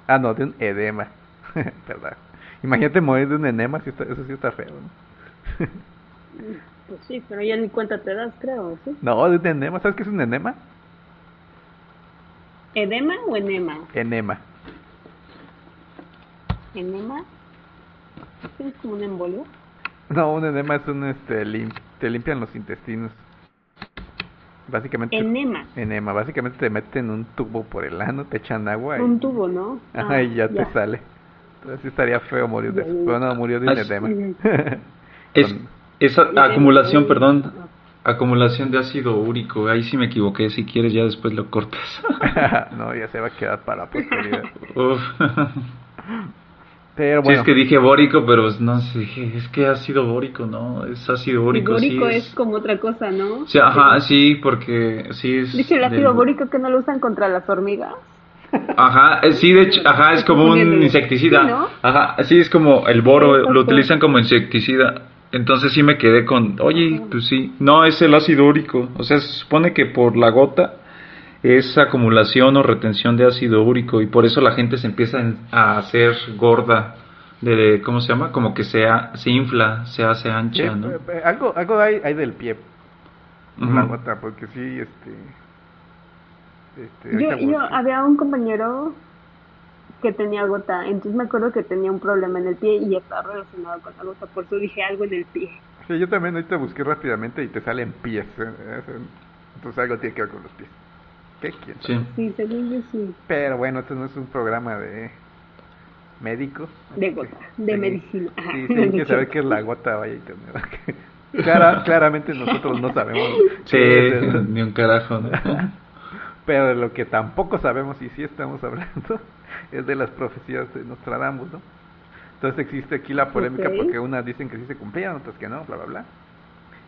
Ah, no, de un edema. [laughs] Verdad. Imagínate morir de un enema, sí está- eso sí está feo. [laughs] pues sí pero ya ni cuenta te das creo sí No, de un enema, ¿sabes qué es un enema? edema o enema Enema. enema es como un embolio No, un enema es un, este, lim- te limpian los intestinos. Básicamente. enema Enema, básicamente te meten un tubo por el ano, te echan agua y, un tubo no ajá, Ah, y ya, te sale. Entonces sí estaría feo morir de eso. Pero no, murió de un Ah, edema. [laughs] Es, esa acumulación, perdón. Acumulación de ácido úrico. Ahí sí me equivoqué. Si quieres, ya después lo cortas. [laughs] [laughs] no, ya se va a quedar para la posteridad. Uf. Pero Sí, bueno, es que dije bórico, pero pues, no sé, dije, es que ácido bórico, ¿no? Es ácido bórico, bórico sí. es como otra cosa no Sí, ajá, sí, porque sí es... dice el del- ácido bórico que no lo usan contra las hormigas Ajá, eh, sí, de hecho, ajá, es como un insecticida. Sí. Ajá, sí, es como el boro, Sí, lo utilizan como insecticida. Entonces sí me quedé con, oye, pues sí, no, es el ácido úrico. O sea, se supone que por la gota es acumulación o retención de ácido úrico y por eso la gente se empieza a hacer gorda. De, ¿Cómo se llama? Como que se, ha- se infla, se hace sí, ancha, ¿no? eh, eh, algo, algo hay, hay del pie, la Ujú. gota, porque sí, este... este Yo, había un compañero que tenía gota, entonces me acuerdo que tenía un problema en el pie y estaba relacionado con la gota, por eso dije algo en el pie. Sí, yo también ahorita busqué rápidamente y te salen pies. ¿eh? Es- Entonces algo tiene que ver con los pies. ¿Qué quién sabe? Sí. Sí, según yo sí, Pero bueno, esto no es un programa de médicos. de gota, de Sí. medicina. Sí, sí, hay que saber qué es la gota, vaya y tener. [laughs] Clara, claramente nosotros no sabemos. Sí, ni un carajo, ¿no? Pero de lo que tampoco sabemos y sí estamos [laughs] hablando es de las profecías de Nostradamus, ¿no? Entonces existe aquí la polémica porque unas dicen que sí se cumplían, otras que no, bla, bla, bla.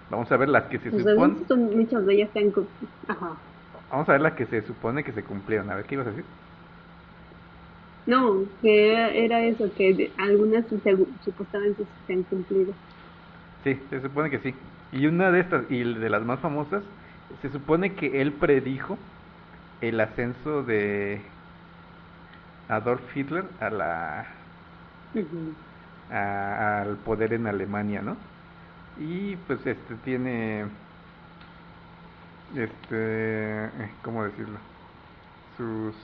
Vamos a ver las que se Pues supone, muchas de ellas están... Ajá. vamos a ver las que se supone que se cumplieron. A ver, ¿qué ibas a decir? No, que era, eso, que algunas supuestamente se han cumplido. Sí, se supone que sí. Y una de estas, y de las más famosas, se supone que él predijo el ascenso de Adolf Hitler a la a- al poder en Alemania, ¿no? Y pues este tiene, este, ¿cómo decirlo? Sus,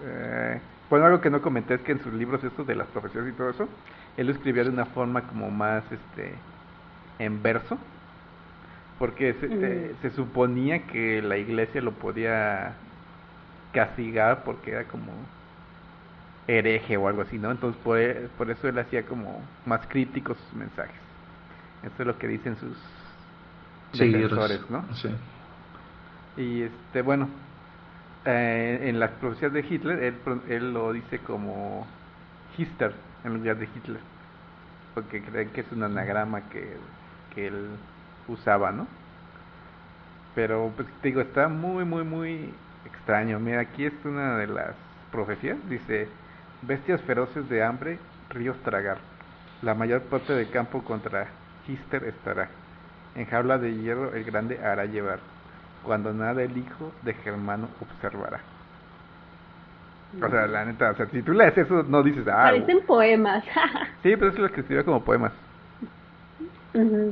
eh, bueno, algo que no comenté es que en sus libros estos de las profecías y todo eso, él lo escribía de una forma como más, este, en verso, porque se, Mm. se suponía que la iglesia lo podía castigar porque era como hereje o algo así, ¿no? Entonces por, por eso él hacía como más críticos sus mensajes. Esto es lo que dicen sus defensores, ¿no? Sí. Y este, bueno, eh, en las profecías de Hitler, él, pro- él lo dice como Hister en lugar de Hitler, porque creen que es un anagrama que, que él usaba, ¿no? Pero, pues te digo, está muy, muy, muy extraño. Mira, aquí es una de las profecías, dice, bestias feroces de hambre, ríos tragar. La mayor parte del campo contra Hister estará. En jaula de hierro el grande hará llevar. Cuando nada el hijo de Germano observará. O sea, la neta, o sea, si tú lees eso, no dices, ah, Parecen poemas. sí, pero eso es lo que escribió como poemas.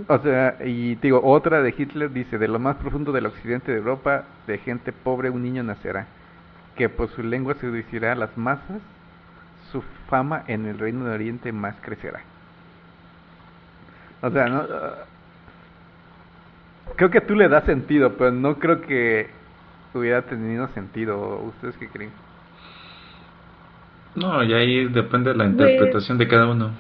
O sea, y te digo, otra de Hitler dice, de lo más profundo del occidente de Europa, de gente pobre un niño nacerá, que por su lengua seducirá a las masas, su fama en el reino de Oriente más crecerá. O sea, no, creo que tú le das sentido, pero no creo que hubiera tenido sentido. ¿Ustedes qué creen? No, y ahí depende de la interpretación de cada uno.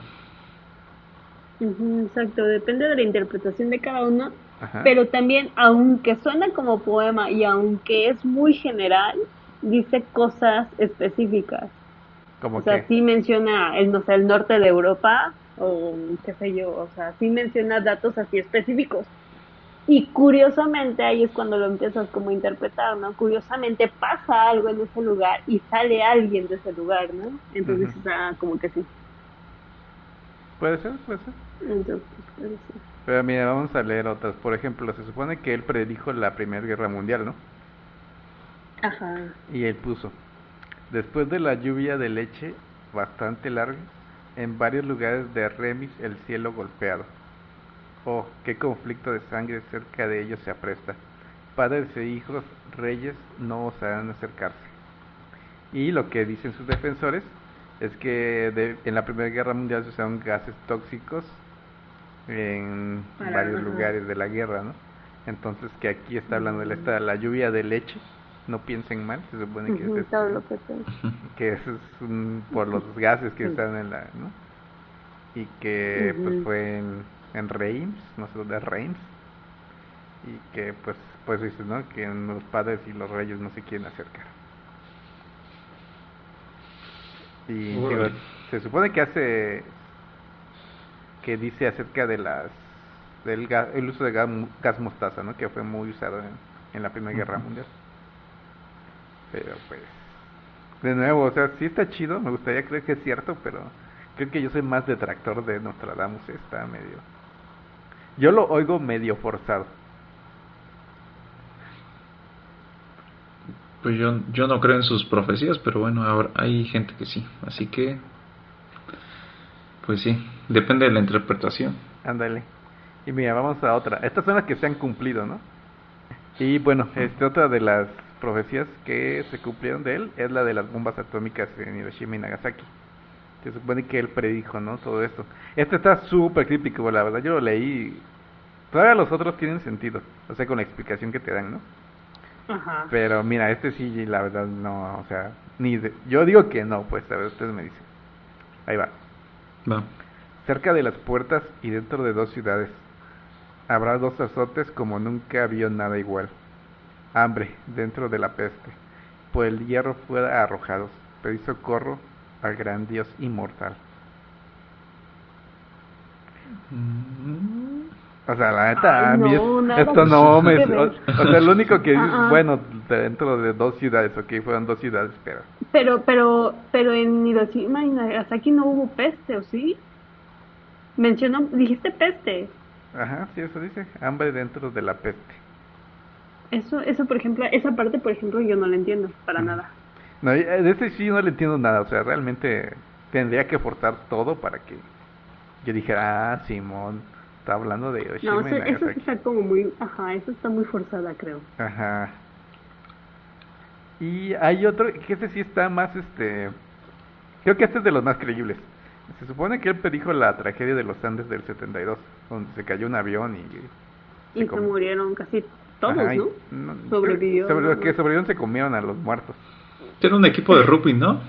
Exacto, depende de la interpretación de cada uno, Ajá. pero también, aunque suena como poema y aunque es muy general, dice cosas específicas. Como O sea, sí menciona el, no sé, el norte de Europa o qué sé yo, o sea, sí menciona datos así específicos. Y curiosamente ahí es cuando lo empiezas como a interpretar, ¿no? Curiosamente pasa algo en ese lugar y sale alguien de ese lugar, ¿no? Entonces, Ujú. o sea, como que sí. Puede ser, puede ser. Entonces. Pero mira, vamos a leer otras. Por ejemplo, se supone que él predijo la Primera Guerra Mundial, ¿no? Ajá. Y él puso, después de la lluvia de leche bastante larga, en varios lugares de Remis el cielo golpeado. Oh, qué conflicto de sangre cerca de ellos se apresta. Padres e hijos, reyes, no osarán acercarse. Y lo que dicen sus defensores es que de- en la Primera Guerra Mundial se usaron gases tóxicos en Para- varios ajá. lugares de la guerra, ¿no? Entonces que aquí está hablando de la, esta- la lluvia de leche, no piensen mal, se supone que es este- todo lo [laughs] que eso es un- por los gases que Sí. están en la, ¿no? Y que pues fue en, en Reims, no sé dónde Reims, y que pues pues dice, ¿no? Que los padres y los reyes no se quieren acercar. Y digo, se supone que hace que dice acerca de las del ga- el uso de gas, gas mostaza, ¿no? Que fue muy usado en, en la Primera Guerra. Mundial. Pero pues de nuevo, o sea, sí está chido, me gustaría creer que es cierto, pero creo que yo soy más detractor de Nostradamus, está medio... Yo lo oigo medio forzado. Pues yo, yo no creo en sus profecías, pero bueno, ahora hay gente que sí. Así que, pues sí, depende de la interpretación. Ándale. Y mira, vamos a otra. Estas son las que se han cumplido, ¿no? Y bueno, este, otra de las profecías que se cumplieron de él es la de las bombas atómicas en Hiroshima y Nagasaki. Se supone que él predijo, ¿no? Todo esto. Este está súper crítico, la verdad. Yo lo leí. Todavía los otros tienen sentido. O sea, con la explicación que te dan, ¿no? Ajá. Pero mira, este sí, la verdad, no. O sea, ni de- yo digo que no, pues, a ver, ustedes me dicen. Ahí va. Va. Cerca de las puertas y dentro de dos ciudades habrá dos azotes como nunca vio nada igual. Hambre dentro de la peste, por el hierro fuera arrojados, pedí socorro al gran Dios inmortal. Mm, O sea, la neta, Ay, no, es- esto no me... O, o sea, lo único que... Ah, ah. Bueno, dentro de dos ciudades, ok, fueron dos ciudades, pero... Pero, pero, pero en Hiroshima y Nagasaki no hubo peste, ¿o sí? Mencionó, dijiste peste. Ajá, sí, eso dice. Hambre dentro de la peste. Eso, eso, por ejemplo, esa parte, por ejemplo, yo no la entiendo para nada. No, eh, de este sí no le entiendo nada, o sea, realmente tendría que forzar todo para que yo dijera, ah, Simón, está hablando de No, Hiroshima y eso, eso Nagasaki". está como muy, ajá, eso está muy forzada, creo. Ajá. Y hay otro, que ese sí está más, este... Creo que este es de los más creíbles. Se supone que él predijo la tragedia de los Andes del 72, donde se cayó un avión y... Y se com- murieron casi todos, Ajá, ¿no? no, Sobrevivió, Sobre ¿no? que sobrevivieron se comieron a los muertos. Era un equipo de rugby, ¿no?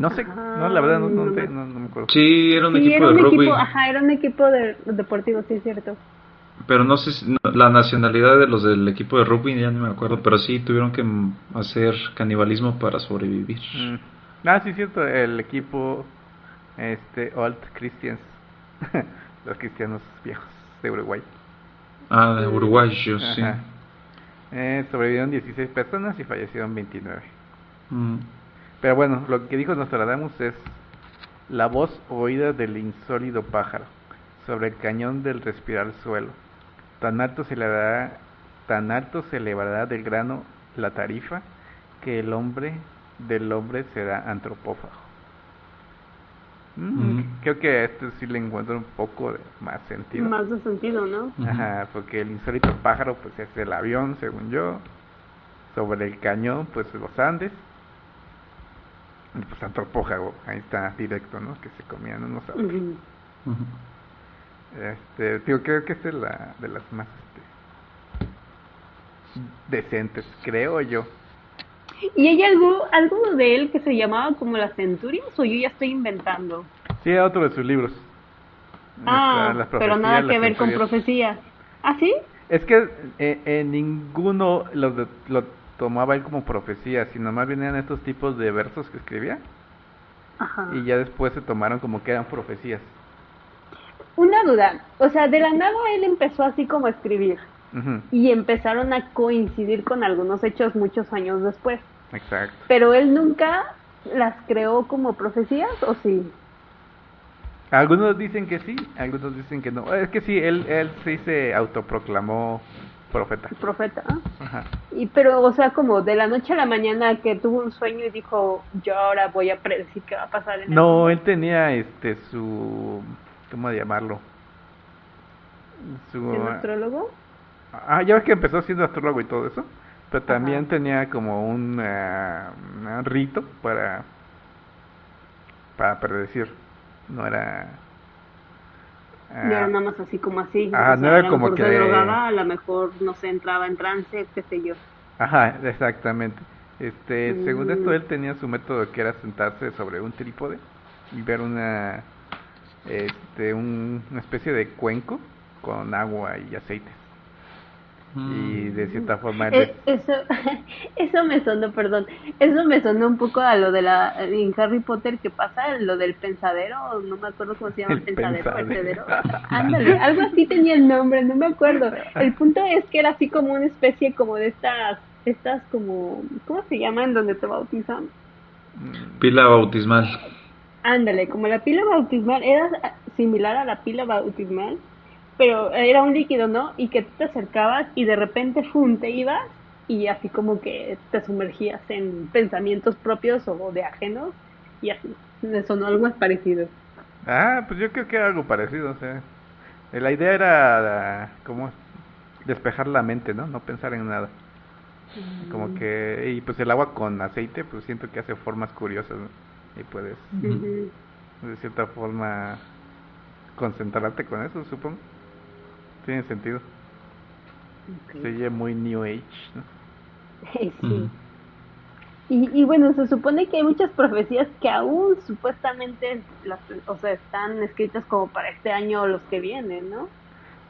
No sé, no, la verdad no, no, me- no, no me acuerdo. Sí, era un Sí, equipo era de un rugby. equipo, ajá, era un equipo de, deportivo, sí es cierto. Pero no sé si- no, la nacionalidad de los del equipo de rugby ya no me acuerdo, pero sí tuvieron que hacer canibalismo para sobrevivir. Mm. Ah, sí, cierto, el equipo, este, Old Christians, [laughs] los cristianos viejos de Uruguay. Ah, de uruguayos, sí. Eh, sobrevivieron 16 personas y fallecieron 29. Mm. Pero bueno, lo que dijo Nostradamus es la voz oída del insólido pájaro sobre el cañón del respirar suelo. Tan alto se elevará, tan alto se elevará del grano la tarifa que el hombre del hombre será antropófago. Mm, Mm. Creo que a este sí le encuentro un poco de más sentido. Más de sentido, ¿no? Ajá, porque el insólito pájaro pues es el avión, según yo. Sobre el cañón, pues los Andes. Pues antropófago, ahí está directo, ¿no? Que se comían unos. Ujú. Este, digo, creo que esta es la de las más este, decentes, creo yo. ¿Y hay algo, algo de él que se llamaba como las centurias o yo ya estoy inventando? Sí, era otro de sus libros. Ah, pero nada que ver con profecía. ¿Ah, sí? Es que eh, en ninguno lo, de- lo tomaba él como profecía, sino más bien eran estos tipos de versos que escribía. Ajá. Y ya después se tomaron como que eran profecías. Una duda, o sea, de la nada él empezó así como a escribir Ujú, y empezaron a coincidir con algunos hechos muchos años después. Exacto. Pero él nunca las creó como profecías o sí? Algunos dicen que sí, algunos dicen que no. Es que sí, él, él sí se autoproclamó profeta. Profeta. ¿ah? Ajá. Y pero, o sea, como de la noche a la mañana que tuvo un sueño y dijo, yo ahora voy a predecir qué va a pasar en No, mundo". él tenía este su ¿cómo llamarlo? Su ¿Siendo astrólogo? Ah, ya ves que empezó siendo astrólogo y todo eso, pero también Ajá. tenía como un, ah, un rito para para predecir. No era ah, No era nada más así como así. Ajá, o no sea, era a lo como mejor que- se drogaba, a lo mejor no se entraba en trance, qué sé yo. Ajá, exactamente. Este, según Mm. esto él tenía su método que era sentarse sobre un trípode y ver una este un- una especie de cuenco con agua y aceite. Y de cierta forma él Eh, eso, [laughs] eso me sonó, perdón, eso me sonó un poco a lo de la, en Harry Potter que pasa, lo del pensadero, no me acuerdo cómo se llama el, pensadero, pensadero. vertedero. [laughs] Ándale, algo así tenía el nombre, no me acuerdo. El punto es que era así como una especie como de estas, estas como, ¿cómo se llaman donde te bautizan? mm, Pila bautismal. Ándale, como la pila bautismal, era similar a la pila bautismal, pero era un líquido, ¿no? Y que tú te acercabas y de repente, ¡fum!, te ibas y así como que te sumergías en pensamientos propios o de ajenos y así. Me sonó algo más parecido. Ah, pues yo creo que era algo parecido, o sea, eh, la idea era como despejar la mente, ¿no? No pensar en nada. Como que y pues el agua con aceite, pues siento que hace formas curiosas, ¿no? Y puedes de cierta forma concentrarte con eso, supongo. Tiene sentido. Ok. Se oye muy New Age, ¿no? [laughs] sí. Y, y bueno, se supone que hay muchas profecías que aún supuestamente, las, o sea, están escritas como para este año o los que vienen, ¿no?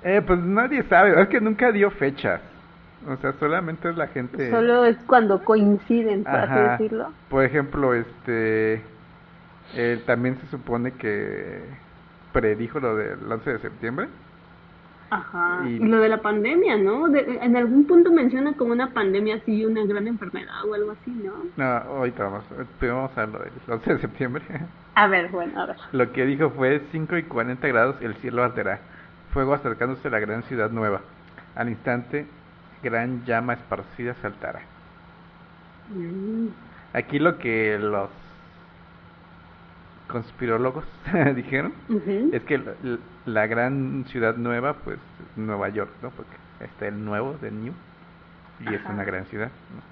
Eh, pues nadie sabe, es que nunca dio fechas. O sea, solamente es la gente. Solo es cuando coinciden, por Ajá. así decirlo. Por ejemplo, este. eh, también se supone que predijo lo del 11 de septiembre. Ajá. Y- lo de la pandemia, ¿no? De- en algún punto menciona como una pandemia así, una gran enfermedad o algo así, ¿no? No, ahorita vamos. Vamos a lo del 11 de septiembre. A ver, bueno, a ver. Lo que dijo fue 5 y 40 grados el cielo arderá, fuego acercándose a la gran ciudad nueva. Al instante, gran llama esparcida saltará. Mm, Aquí lo que los conspirólogos [laughs] dijeron es que la, la gran ciudad nueva, pues es Nueva York, ¿no? Porque está el nuevo, de New, y es una gran ciudad, ¿no?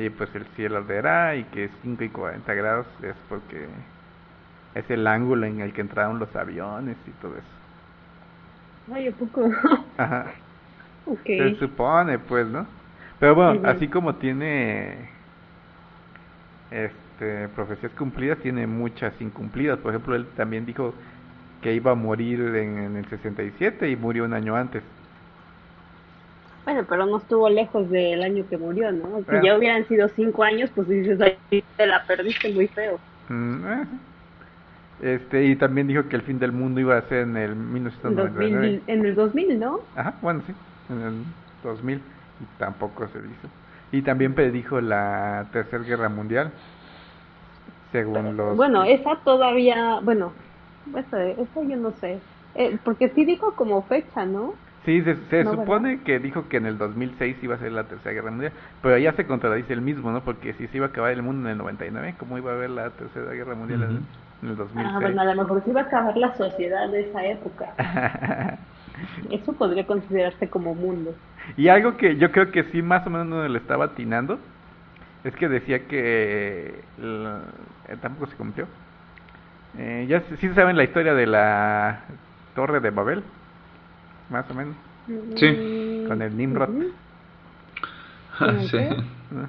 Y pues el cielo arderá y que 5 y 40 grados es porque es el ángulo en el que entraron los aviones y todo eso. Ay, ¿a poco? [laughs] Ajá. ok. Se supone, pues, ¿no? Pero bueno, así como tiene este profecías cumplidas, tiene muchas incumplidas. Por ejemplo, él también dijo que iba a morir en, en el 67 y murió un año antes. Bueno, pero no estuvo lejos del año que murió, ¿no? Si ya hubieran sido cinco años, pues dices, ay, te la perdiste muy feo. Mm, eh. Este, y también dijo que el fin del mundo iba a ser en el En, 1999. 2000, en el 2000, ¿no? Ajá, bueno, sí, en el 2000 y tampoco se hizo. Y también predijo la Tercera Guerra Mundial, según los... Bueno, esa todavía, bueno, esa, esa yo no sé. Eh, porque sí dijo como fecha, ¿no? Sí, se, se No, supone que dijo que en el 2006 iba a ser la Tercera Guerra Mundial, pero ya se contradice el mismo, ¿no? Porque si se iba a acabar el mundo en el 99, ¿cómo iba a haber la Tercera Guerra Mundial en, Ujú. en el 2006? Ah, bueno, a lo mejor se iba a acabar la sociedad de esa época. [laughs] Eso podría considerarse como mundo. y algo que yo creo que sí más o menos le estaba atinando, es que decía que la- eh, tampoco se cumplió. Eh, ya sí saben la historia de la Torre de Babel, más o menos, Sí. con el Nimrod. Ujú. sí. ¿no?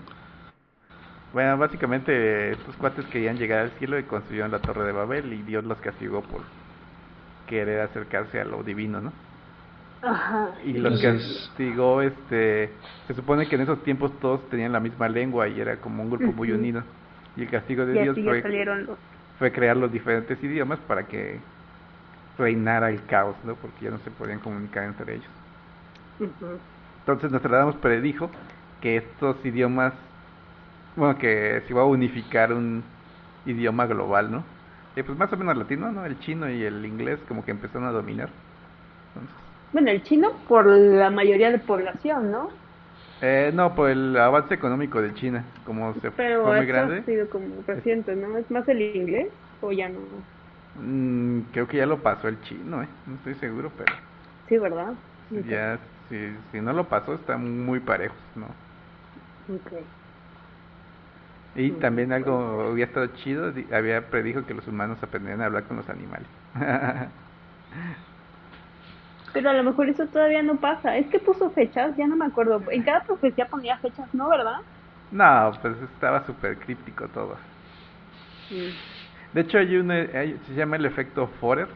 Bueno, básicamente estos cuates querían llegar al cielo y construyeron la Torre de Babel y Dios los castigó por querer acercarse a lo divino, ¿no? Ajá. Y los castigó, este, se supone que en esos tiempos todos tenían la misma lengua y era como un grupo muy unido. Y el castigo de Y Dios fue, los... fue crear los diferentes idiomas para que reinara el caos, ¿no? Porque ya no se podían comunicar entre ellos. Ujú. Entonces Nostradamus predijo que estos idiomas, bueno, que se iba a unificar un idioma global, ¿no? Y pues más o menos latino, ¿no? El chino y el inglés como que empezaron a dominar. Entonces, Bueno, el chino por la mayoría de población, ¿no? eh, no, por el avance económico de China, como se Pero fue muy eso ha grande, sido como reciente, ¿no? ¿Es más el inglés o ya no? mm, creo que ya lo pasó el chino, ¿eh? No estoy seguro, pero Sí, ¿verdad? ya, si, si no lo pasó, están muy parejos, ¿no? Ok. Y Mm, también algo había estado chido, había predijo que los humanos aprendían a hablar con los animales. [laughs] Pero a lo mejor eso todavía no pasa. Es que puso fechas, ya no me acuerdo. En cada profecía ponía fechas, ¿no? ¿Verdad? no, pues estaba súper críptico todo. De hecho, hay un, eh, hay- se llama el efecto Forer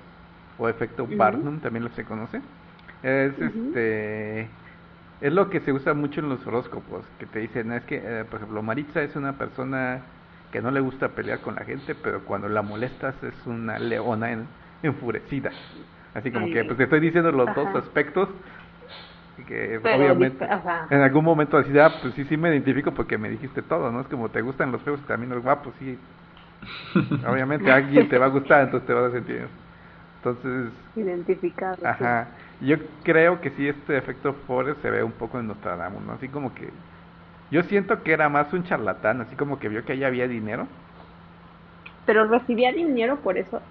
o efecto. Barnum, también lo se conoce. Es este es lo que se usa mucho en los horóscopos, que te dicen, es que, eh, por ejemplo, Maritza es una persona que no le gusta pelear con la gente, pero cuando la molestas es una leona en- enfurecida. Así como Ay, que, pues te estoy diciendo los dos aspectos que Pero obviamente ajá. en algún momento así, ah, pues sí, sí me identifico porque me dijiste todo, ¿no? Es como te gustan los feos y también los guapos, sí. [laughs] Obviamente a alguien te va a gustar, entonces te vas a sentir. Entonces, Identificado. sí. ajá. Yo creo que sí este efecto Forrest se ve un poco en Nostradamus, ¿no? Así como que yo siento que era más un charlatán, así como que vio que ahí había dinero. Pero recibía dinero por eso.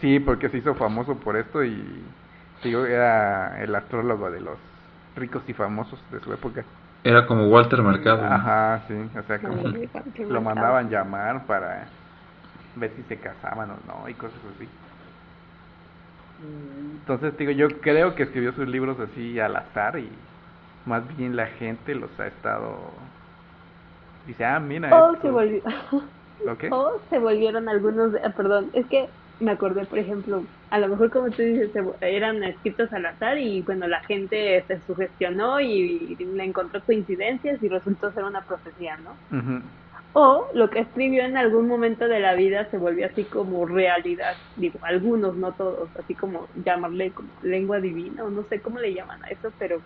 Sí, porque se hizo famoso por esto y digo, era el astrólogo de los ricos y famosos de su época. Era como Walter Mercado. ¿no? Ajá, sí, o sea, como lo mandaban llamar para ver si se casaban o no y cosas así. Entonces, digo, yo creo que escribió sus libros así al azar y más bien la gente los ha estado... Dice, ah, mira. O esto". se volvió... ¿Lo qué? [laughs] O se volvieron algunos, de- ah, perdón, es que me acordé, por ejemplo, a lo mejor como tú dices, eran escritos al azar y cuando la gente se sugestionó y, y le encontró coincidencias y resultó ser una profecía, ¿no? O lo que escribió en algún momento de la vida se volvió así como realidad, digo, algunos, no todos, así como llamarle como lengua divina o no sé cómo le llaman a eso, pero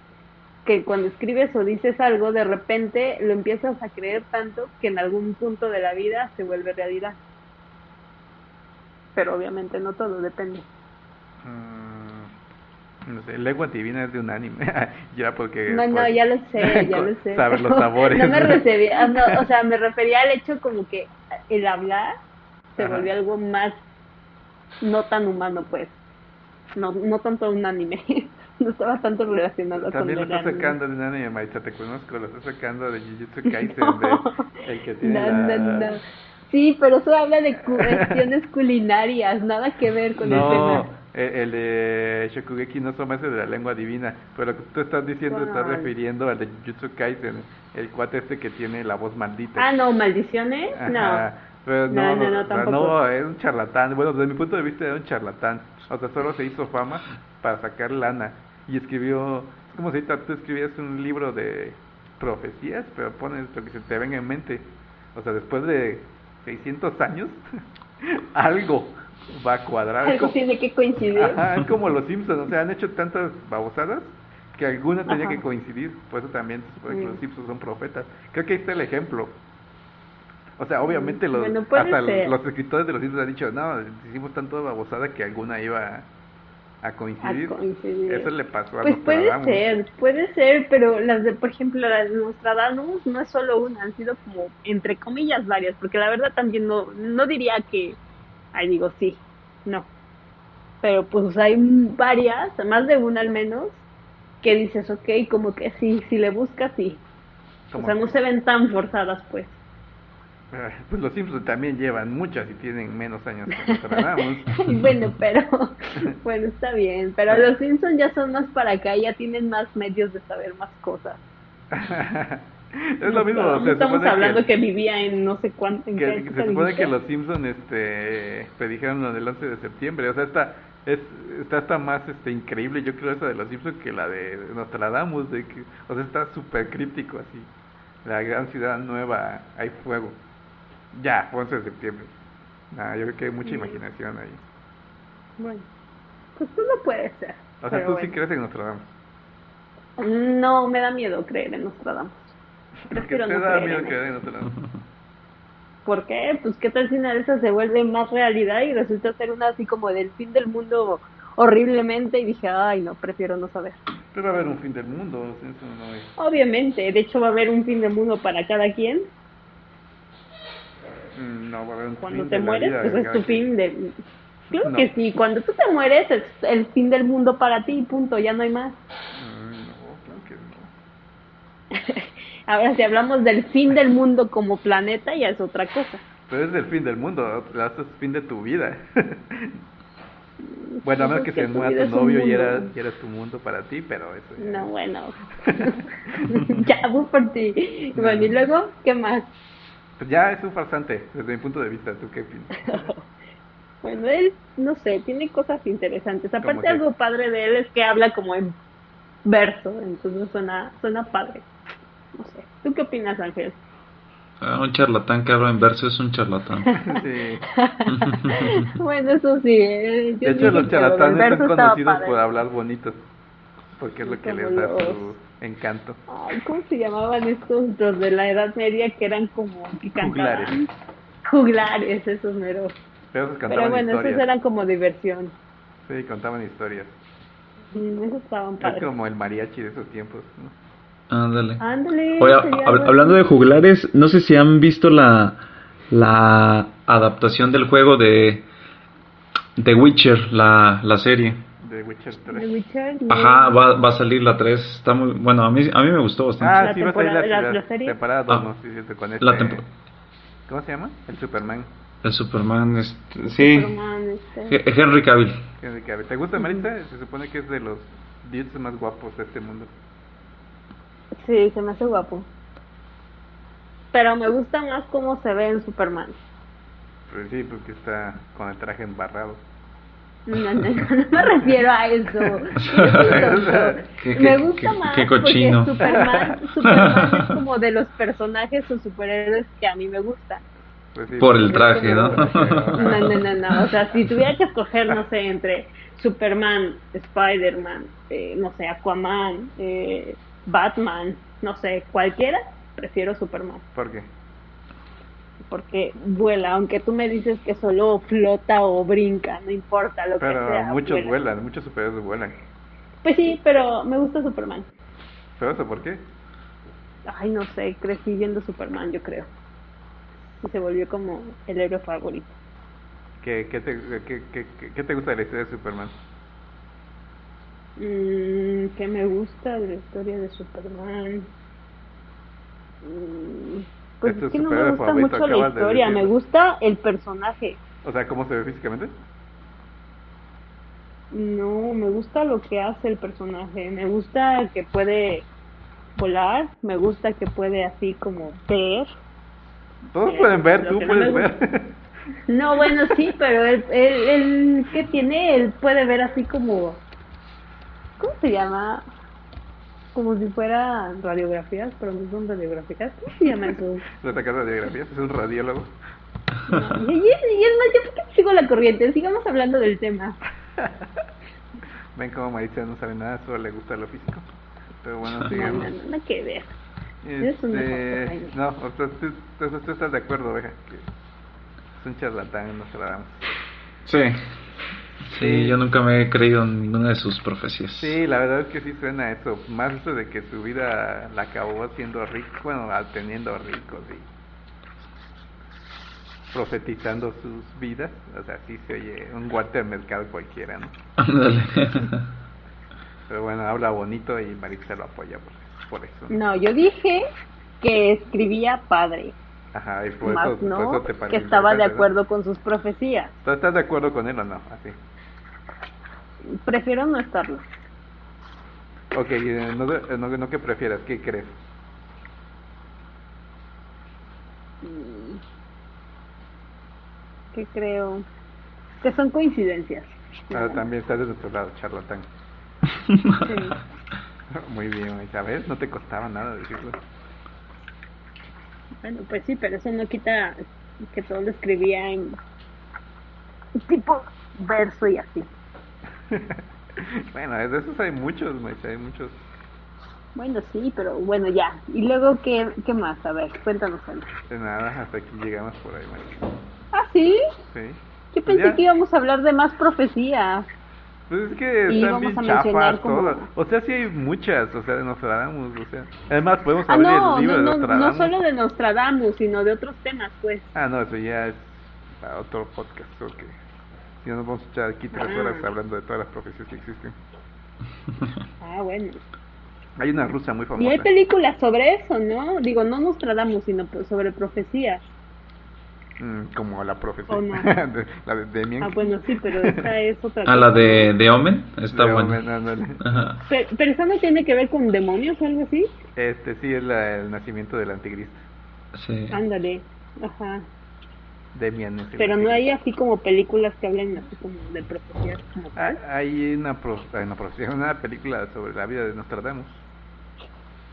que cuando escribes o dices algo, de repente lo empiezas a creer tanto que en algún punto de la vida se vuelve realidad. Pero obviamente no todo, depende. Mm, no sé, lengua divina es de un anime. [laughs] ya porque... No, no, pues, ya lo sé, ya [laughs] lo sé. Saber los sabores. [laughs] No me refería, no, o sea, me refería al hecho como que el hablar se Ajá. volvió algo más no tan humano, pues. No, no tanto un anime. no estaba tanto relacionado También lo con está sacando de un anime, Maitza, te conozco, lo está sacando de Jujutsu Kaisen, No. de, el que tiene No, la... no, no. Sí, pero eso habla de cuestiones [laughs] culinarias, nada que ver con el No, tema. el, el de Shokugeki no Soma ese de la lengua divina, pero lo que tú estás diciendo estás refiriendo al de Jujutsu Kaisen, el cuate este que tiene la voz maldita. Ah, no, maldiciones, Ajá, no. Pero No, no, no, no, tampoco. no, es un charlatán. Bueno, desde mi punto de vista era un charlatán. O sea, solo se hizo fama para sacar lana. Y escribió, es como si tú escribieras un libro de profecías, pero pones lo que se te venga en mente. O sea, después de 600 años, [laughs] algo va a cuadrar. Algo como- tiene que coincidir. Ajá, es como los Simpsons, o sea, han hecho tantas babosadas que alguna tenía Ajá. que coincidir. Por eso también se supone que Mm. los Simpsons son profetas. Creo que ahí está el ejemplo. O sea, obviamente los, Bueno, puede hasta los escritores de los Simpsons han dicho, no, hicimos tanto babosada que alguna iba a, coincidir. Eso le pasó a Pues puede ser, puede ser, pero las de, por ejemplo, las de Nostradamus no es solo una, han sido como, entre comillas, varias, porque la verdad también no, no diría que, ay, digo, sí, no. Pero pues hay varias, más de una al menos, que dices, ok, como que sí, si le buscas, sí. O sea, no se ven tan forzadas, pues. [laughs] Pues los Simpsons también llevan muchas y tienen menos años que Nostradamus. [laughs] bueno, pero, [laughs] bueno, está bien, pero los Simpsons ya son más para acá, ya tienen más medios de saber más cosas. es lo mismo, No se estamos hablando que, que, vivía en no sé cuánto. en que- qué se supone que los Simpsons este, predijeron lo del 11 de septiembre. O sea, está, es, está hasta más este, increíble, yo creo, esa de los Simpsons que la de Nostradamus. De que, o sea, está súper críptico así. La gran ciudad nueva, hay fuego. Ya, fue 11 de septiembre. Nah, yo creo que hay mucha imaginación ahí. Bueno, pues tú no puede ser. O sea, tú sí bueno. crees en Nostradamus. No, me da miedo creer en Nostradamus. ¿Qué [laughs] Prefiero te no da creer miedo en creer en Nostradamus? [laughs] ¿Por qué? Pues qué tal si una de esas se vuelve más realidad y resulta ser una así como del fin del mundo horriblemente y dije, ay no, prefiero no saber. Pero va a haber un fin del mundo, eso no es. Obviamente, de hecho va a haber un fin del mundo para cada quien. Mm, No, va a haber un Cuando fin te de la mueres, vida pues es tu fin de... Claro No. que sí, cuando tú te mueres es el fin del mundo para ti, punto, ya no hay más. No, claro que no. [laughs] Ahora, si hablamos del fin del mundo como planeta, ya es otra cosa. Pero es el fin del mundo, es el fin de tu vida. [laughs] bueno, a menos que se muera tu novio y mundo. era, y era tu mundo para ti, pero eso ya- No, bueno. [laughs] ya, voy por ti. Bueno, y luego, ¿qué más? Pues ya es un farsante, desde mi punto de vista. ¿Tú qué opinas? [laughs] Bueno, él, no sé, tiene cosas interesantes. ¿Cómo Aparte, qué? algo padre de él es que habla como en verso, entonces suena, suena padre. No sé. ¿Tú qué opinas, Ángel? Ah, un charlatán que habla en verso es un charlatán. [laughs] Sí. [laughs] bueno, eso sí. eh, De hecho, los charlatanes estaba conocidos por hablar bonitos, porque es lo que les da los- su encanto. Ay, ¿cómo se llamaban estos los de la Edad Media que eran como que cantaban? Juglares. Juglares, esos meros. Pero esos Pero cantaban bueno, esos historias. eran como diversión. Sí, contaban historias. Mm, Esos estaban Es padres. como el mariachi de esos tiempos. ¿no? Ándale. Ándale. Oye, hab- bueno. hablando de juglares, no sé si han visto la, la adaptación del juego de The Witcher, la, la serie. De Witcher The 3. Witcher, no. Ajá, va, va a salir la 3. Está muy, bueno, a mí, a mí me gustó bastante. Ah, La sí, va a salir la, la- la la serie. temporada 2, Ah. ¿no? Sí, cierto, con este... La tempo- ¿Cómo se llama? El Superman. El Superman, este, sí. Superman, este. He- Henry Cavill. Henry Cavill. ¿Te gusta, Marita? Se supone que es de los dudes más guapos de este mundo. Sí, se me hace guapo. Pero me gusta más cómo se ve en Superman. Pues sí, porque está con el traje embarrado. No, no, [laughs] no, no me refiero a eso. Qué- [laughs] me gusta qué- más qué cochino. porque Superman, Superman es [laughs] como de los personajes o superhéroes que a mí me gustan. Pues sí, Por el traje, ¿no? No, no, no, no. O sea, si tuviera que escoger, no sé, entre Superman, Spider-Man, eh, no sé, Aquaman, eh, Batman, no sé, cualquiera, prefiero Superman. ¿Por qué? Porque vuela, aunque tú me dices que solo flota o brinca, no importa lo que Pero sea. muchos vuela. vuelan, muchos superhéroes vuelan. Pues sí, pero me gusta Superman. ¿Pero eso por qué? Ay, no sé, crecí viendo Superman, yo creo. Y se volvió como el héroe favorito. ¿Qué, qué, te, qué, qué, qué- qué te gusta de la historia de Superman? Mm, ¿Qué me gusta de la historia de Superman? Mm, pues ¿Es tu es que no me gusta favorito? mucho la de historia, me gusta el personaje. O sea, ¿cómo se ve físicamente? No, me gusta lo que hace el personaje. Me gusta que puede volar, me gusta que puede así como ver. Todos Eh, pueden ver, tú no puedes me ver. [laughs] No, bueno, sí, pero él, él, él, ¿qué tiene? Él puede ver así como, ¿cómo se llama? Como si fueran radiografías, pero no son radiografías. ¿Cómo se llama eso? Le [laughs] sacas radiografías, es un radiólogo. No, Y, y, y es más, yo por qué sigo la corriente, sigamos hablando del tema. [laughs] Ven como Maritza no sabe nada, solo le gusta lo físico. Pero bueno, No, no, sigamos. no, nada que ver. Este, no, o sea, tú, tú- tú estás de acuerdo, oveja, que es un charlatán, no se la damos. Sí. Sí, yo nunca me he creído en ninguna de sus profecías. Sí, la verdad es que sí suena a eso. Más eso de que su vida la acabó siendo rico, bueno, al- teniendo ricos y profetizando sus vidas. O sea, sí se oye un Walter Mercado cualquiera, ¿no? Ándale. Pero bueno, habla bonito y Maritza lo apoya por, por eso. ¿no? No, yo dije que escribía padre, Ajá, y por más eso, por no eso te que estaba de interesante, ¿no? acuerdo con sus profecías. ¿Tú estás de acuerdo con él o no? Así. Prefiero no estarlo. Ok, eh, no, de- no, no que prefieras, ¿qué crees? Mm. ¿Qué creo? Que son coincidencias. Ah, también estás de nuestro lado, charlatán. Sí. [laughs] Muy bien, ¿sabes? No te costaba nada decirlo. Bueno, pues sí, pero eso no quita que todo lo escribía en tipo verso y así. [laughs] bueno, de esos hay muchos, Maritza, hay muchos. Bueno, sí, pero bueno, ya. ¿Y luego qué, qué más? A ver, cuéntanos algo. De nada, hasta aquí llegamos por ahí, Maritza. Ah, ¿sí? Sí. Yo Pues pensé ya. que íbamos a hablar de más profecías. Pues es que Y están bien chafas como- todas. O sea, sí hay muchas, o sea, de Nostradamus, o sea. Además, podemos Ah, abrir no, el libro no, de no, Nostradamus. no solo de Nostradamus, sino de otros temas, pues. Ah, no, eso ya es para otro podcast, porque si no nos vamos a echar aquí tres Ah. horas hablando de todas las profecías que existen. [laughs] Ah, bueno. Hay una rusa muy Y famosa. hay películas sobre eso, ¿no? Digo, no Nostradamus, sino pues sobre profecías. Mm, como la profecía. ¿O no? [laughs] de- la de Demian. Ah, bueno, sí, pero esa es otra Ah, la de, de Omen. Está De buena. Omen. [laughs] Pero, pero esa no tiene que ver con demonios o algo así. Este sí es la- el nacimiento del anticristo. Sí. Ándale. Ajá. Pero no hay así como películas que hablen así como de profecías como Ah, tal. Hay una, pro- una, profecía, una película sobre la vida de Nostradamus.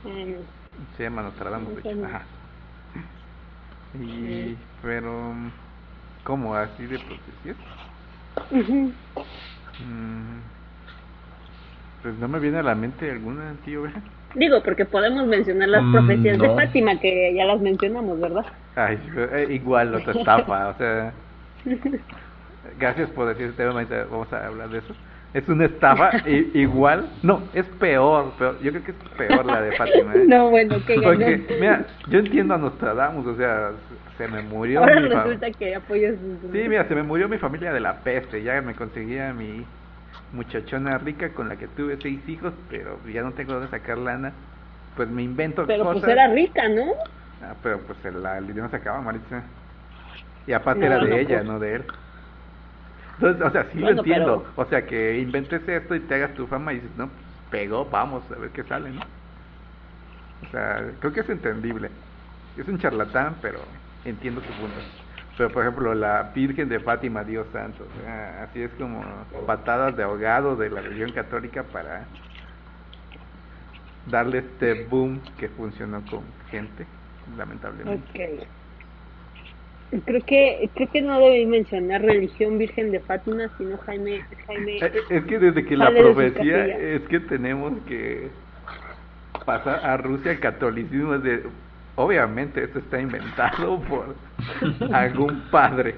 Eh, Se llama Nostradamus, de hecho. Ajá. Y, pero, ¿cómo? ¿Así de profecías? Mm, pues no me viene a la mente alguna, tío. ¿verdad? Digo, porque podemos mencionar las Mm, profecías de. Fátima, que ya las mencionamos, ¿verdad? Ay, eh, igual, otra estafa, o sea. [laughs] Gracias por decir este tema, vamos a hablar de eso. Es una estafa, igual, no, es peor, peor, yo creo que es peor la de Fátima. ¿eh? no, bueno, qué Porque, mira, yo entiendo a Nostradamus, o sea, se me murió Ahora mi resulta que apoyas Sí, mira, se me murió mi familia de la peste, ya me conseguía mi muchachona rica con la que tuve seis hijos, pero ya no tengo dónde sacar lana, pues me invento Pero cosas. pues era rica, ¿no? Ah, pero pues el, el dinero se acaba, Maritza. Y aparte No, era de no, ella, pues. no de él. Entonces, o sea, sí lo entiendo. O sea, que inventes esto y te hagas tu fama y dices, no, pues, pegó, vamos a ver qué sale, ¿no? O sea, creo que es entendible. Es un charlatán, pero entiendo su punto. Pero, por ejemplo, la Virgen de Fátima, Dios santo, o sea, así es como patadas de ahogado de la religión católica para darle este boom que funcionó con gente, lamentablemente. Ok. Creo que creo que no debí mencionar religión virgen de Fátima, sino Jaime Jaime. Eh, eh, Es que desde que la profecía es que tenemos que pasar a Rusia el catolicismo de obviamente esto está inventado [laughs] por algún padre.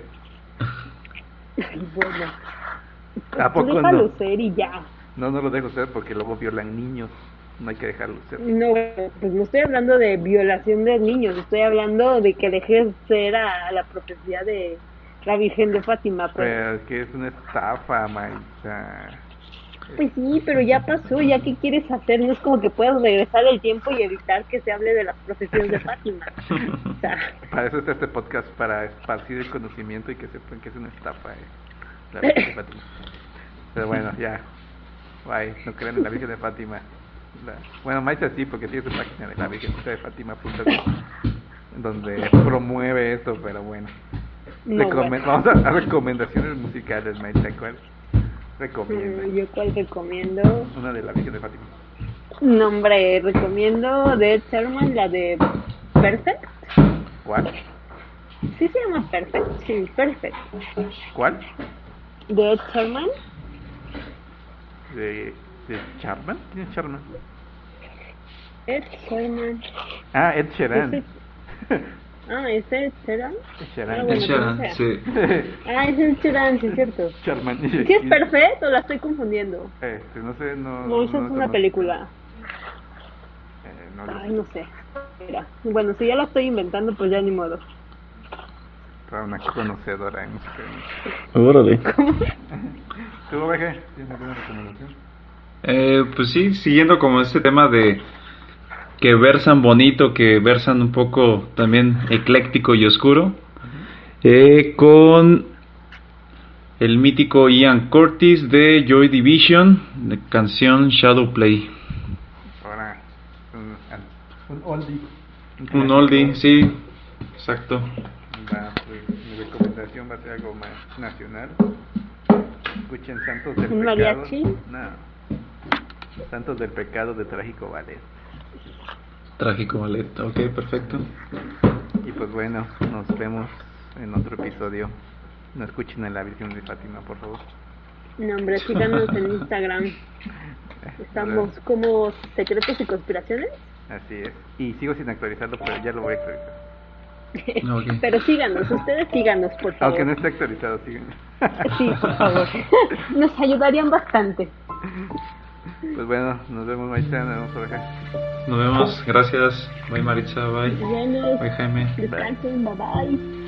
bueno. ¿A Tú poco déjalo no? ser y ya. No, no lo dejo ser porque luego violan niños. No hay que dejarlo ser. No, pues no estoy hablando de violación de niños, estoy hablando de que dejes ser a la profecía de, la Virgen de Fátima. Pero... Pero es que es una estafa, Maritza. Pues sí, pero ya pasó, ya qué quieres hacer, no es como que puedas regresar el tiempo y evitar que se hable de las profecías de Fátima. O sea, Para eso está este podcast, para esparcir el conocimiento y que sepan que es una estafa. eh, la Virgen de Fátima. Pero bueno, ya. Bye, no crean en la Virgen de Fátima. La- bueno, Maritza sí, porque tiene su página de la Virgen de donde promueve esto, pero bueno. no, Recomen- bueno. Vamos a, a recomendaciones musicales, Maritza. ¿Cuál recomienda? Mm, Yo cuál recomiendo. Una de la Virgen de Fátima. No, hombre, recomiendo de Ed Sherman, la de Perfect. ¿Cuál? Sí se llama Perfect, sí, Perfect. ¿Cuál? De Ed Sherman. ¿De, de Charman? ¿Quién es Charman? Ed Sherman. Ah, Ed Sheeran. [laughs] Ese- Ah, ¿es Ed Sheeran? Ed Ah, bueno, sí. [laughs] Ah, es Sheeran, sí es cierto. Charman. ¿Sí es Perfect o la estoy confundiendo? Este, no sé, no. No, esa no es una conozco. película. Eh, no lo Ay, no sé. Mira. Bueno, si ya la estoy inventando, pues ya ni modo. Para una conocedora de música. Órale. [laughs] ¿Tú, Oveje? ¿Tienes alguna recomendación? Eh, pues sí, siguiendo como este tema de que versan bonito, que versan un poco también ecléctico y oscuro, eh, con el mítico Ian Curtis de Joy Division, de canción Shadow Play. Un, oldie. Un oldie, sí, exacto. Va, pues, mi recomendación va a ser algo más nacional. Escuchen Santos del ¿Un Pecado. mariachi? No. Santos del Pecado de Trágico Ballet. Trágico ballet, ok, perfecto. Y pues bueno, nos vemos en otro episodio. No escuchen a la Virgen de Fátima, por favor. No, hombre, síganos en Instagram. [laughs] Estamos como secretos y conspiraciones. Así es. Y sigo sin actualizarlo, pero ya lo voy a actualizar. [laughs] Ok. Pero síganos, ustedes síganos, por favor. Aunque no esté actualizado, síganlo. Sí, por favor. [laughs] Nos ayudarían bastante. Pues bueno, nos vemos mañana, nos vemos por acá. Nos vemos, gracias. Bye Maritza, bye. Bye Jaime. Bye bye.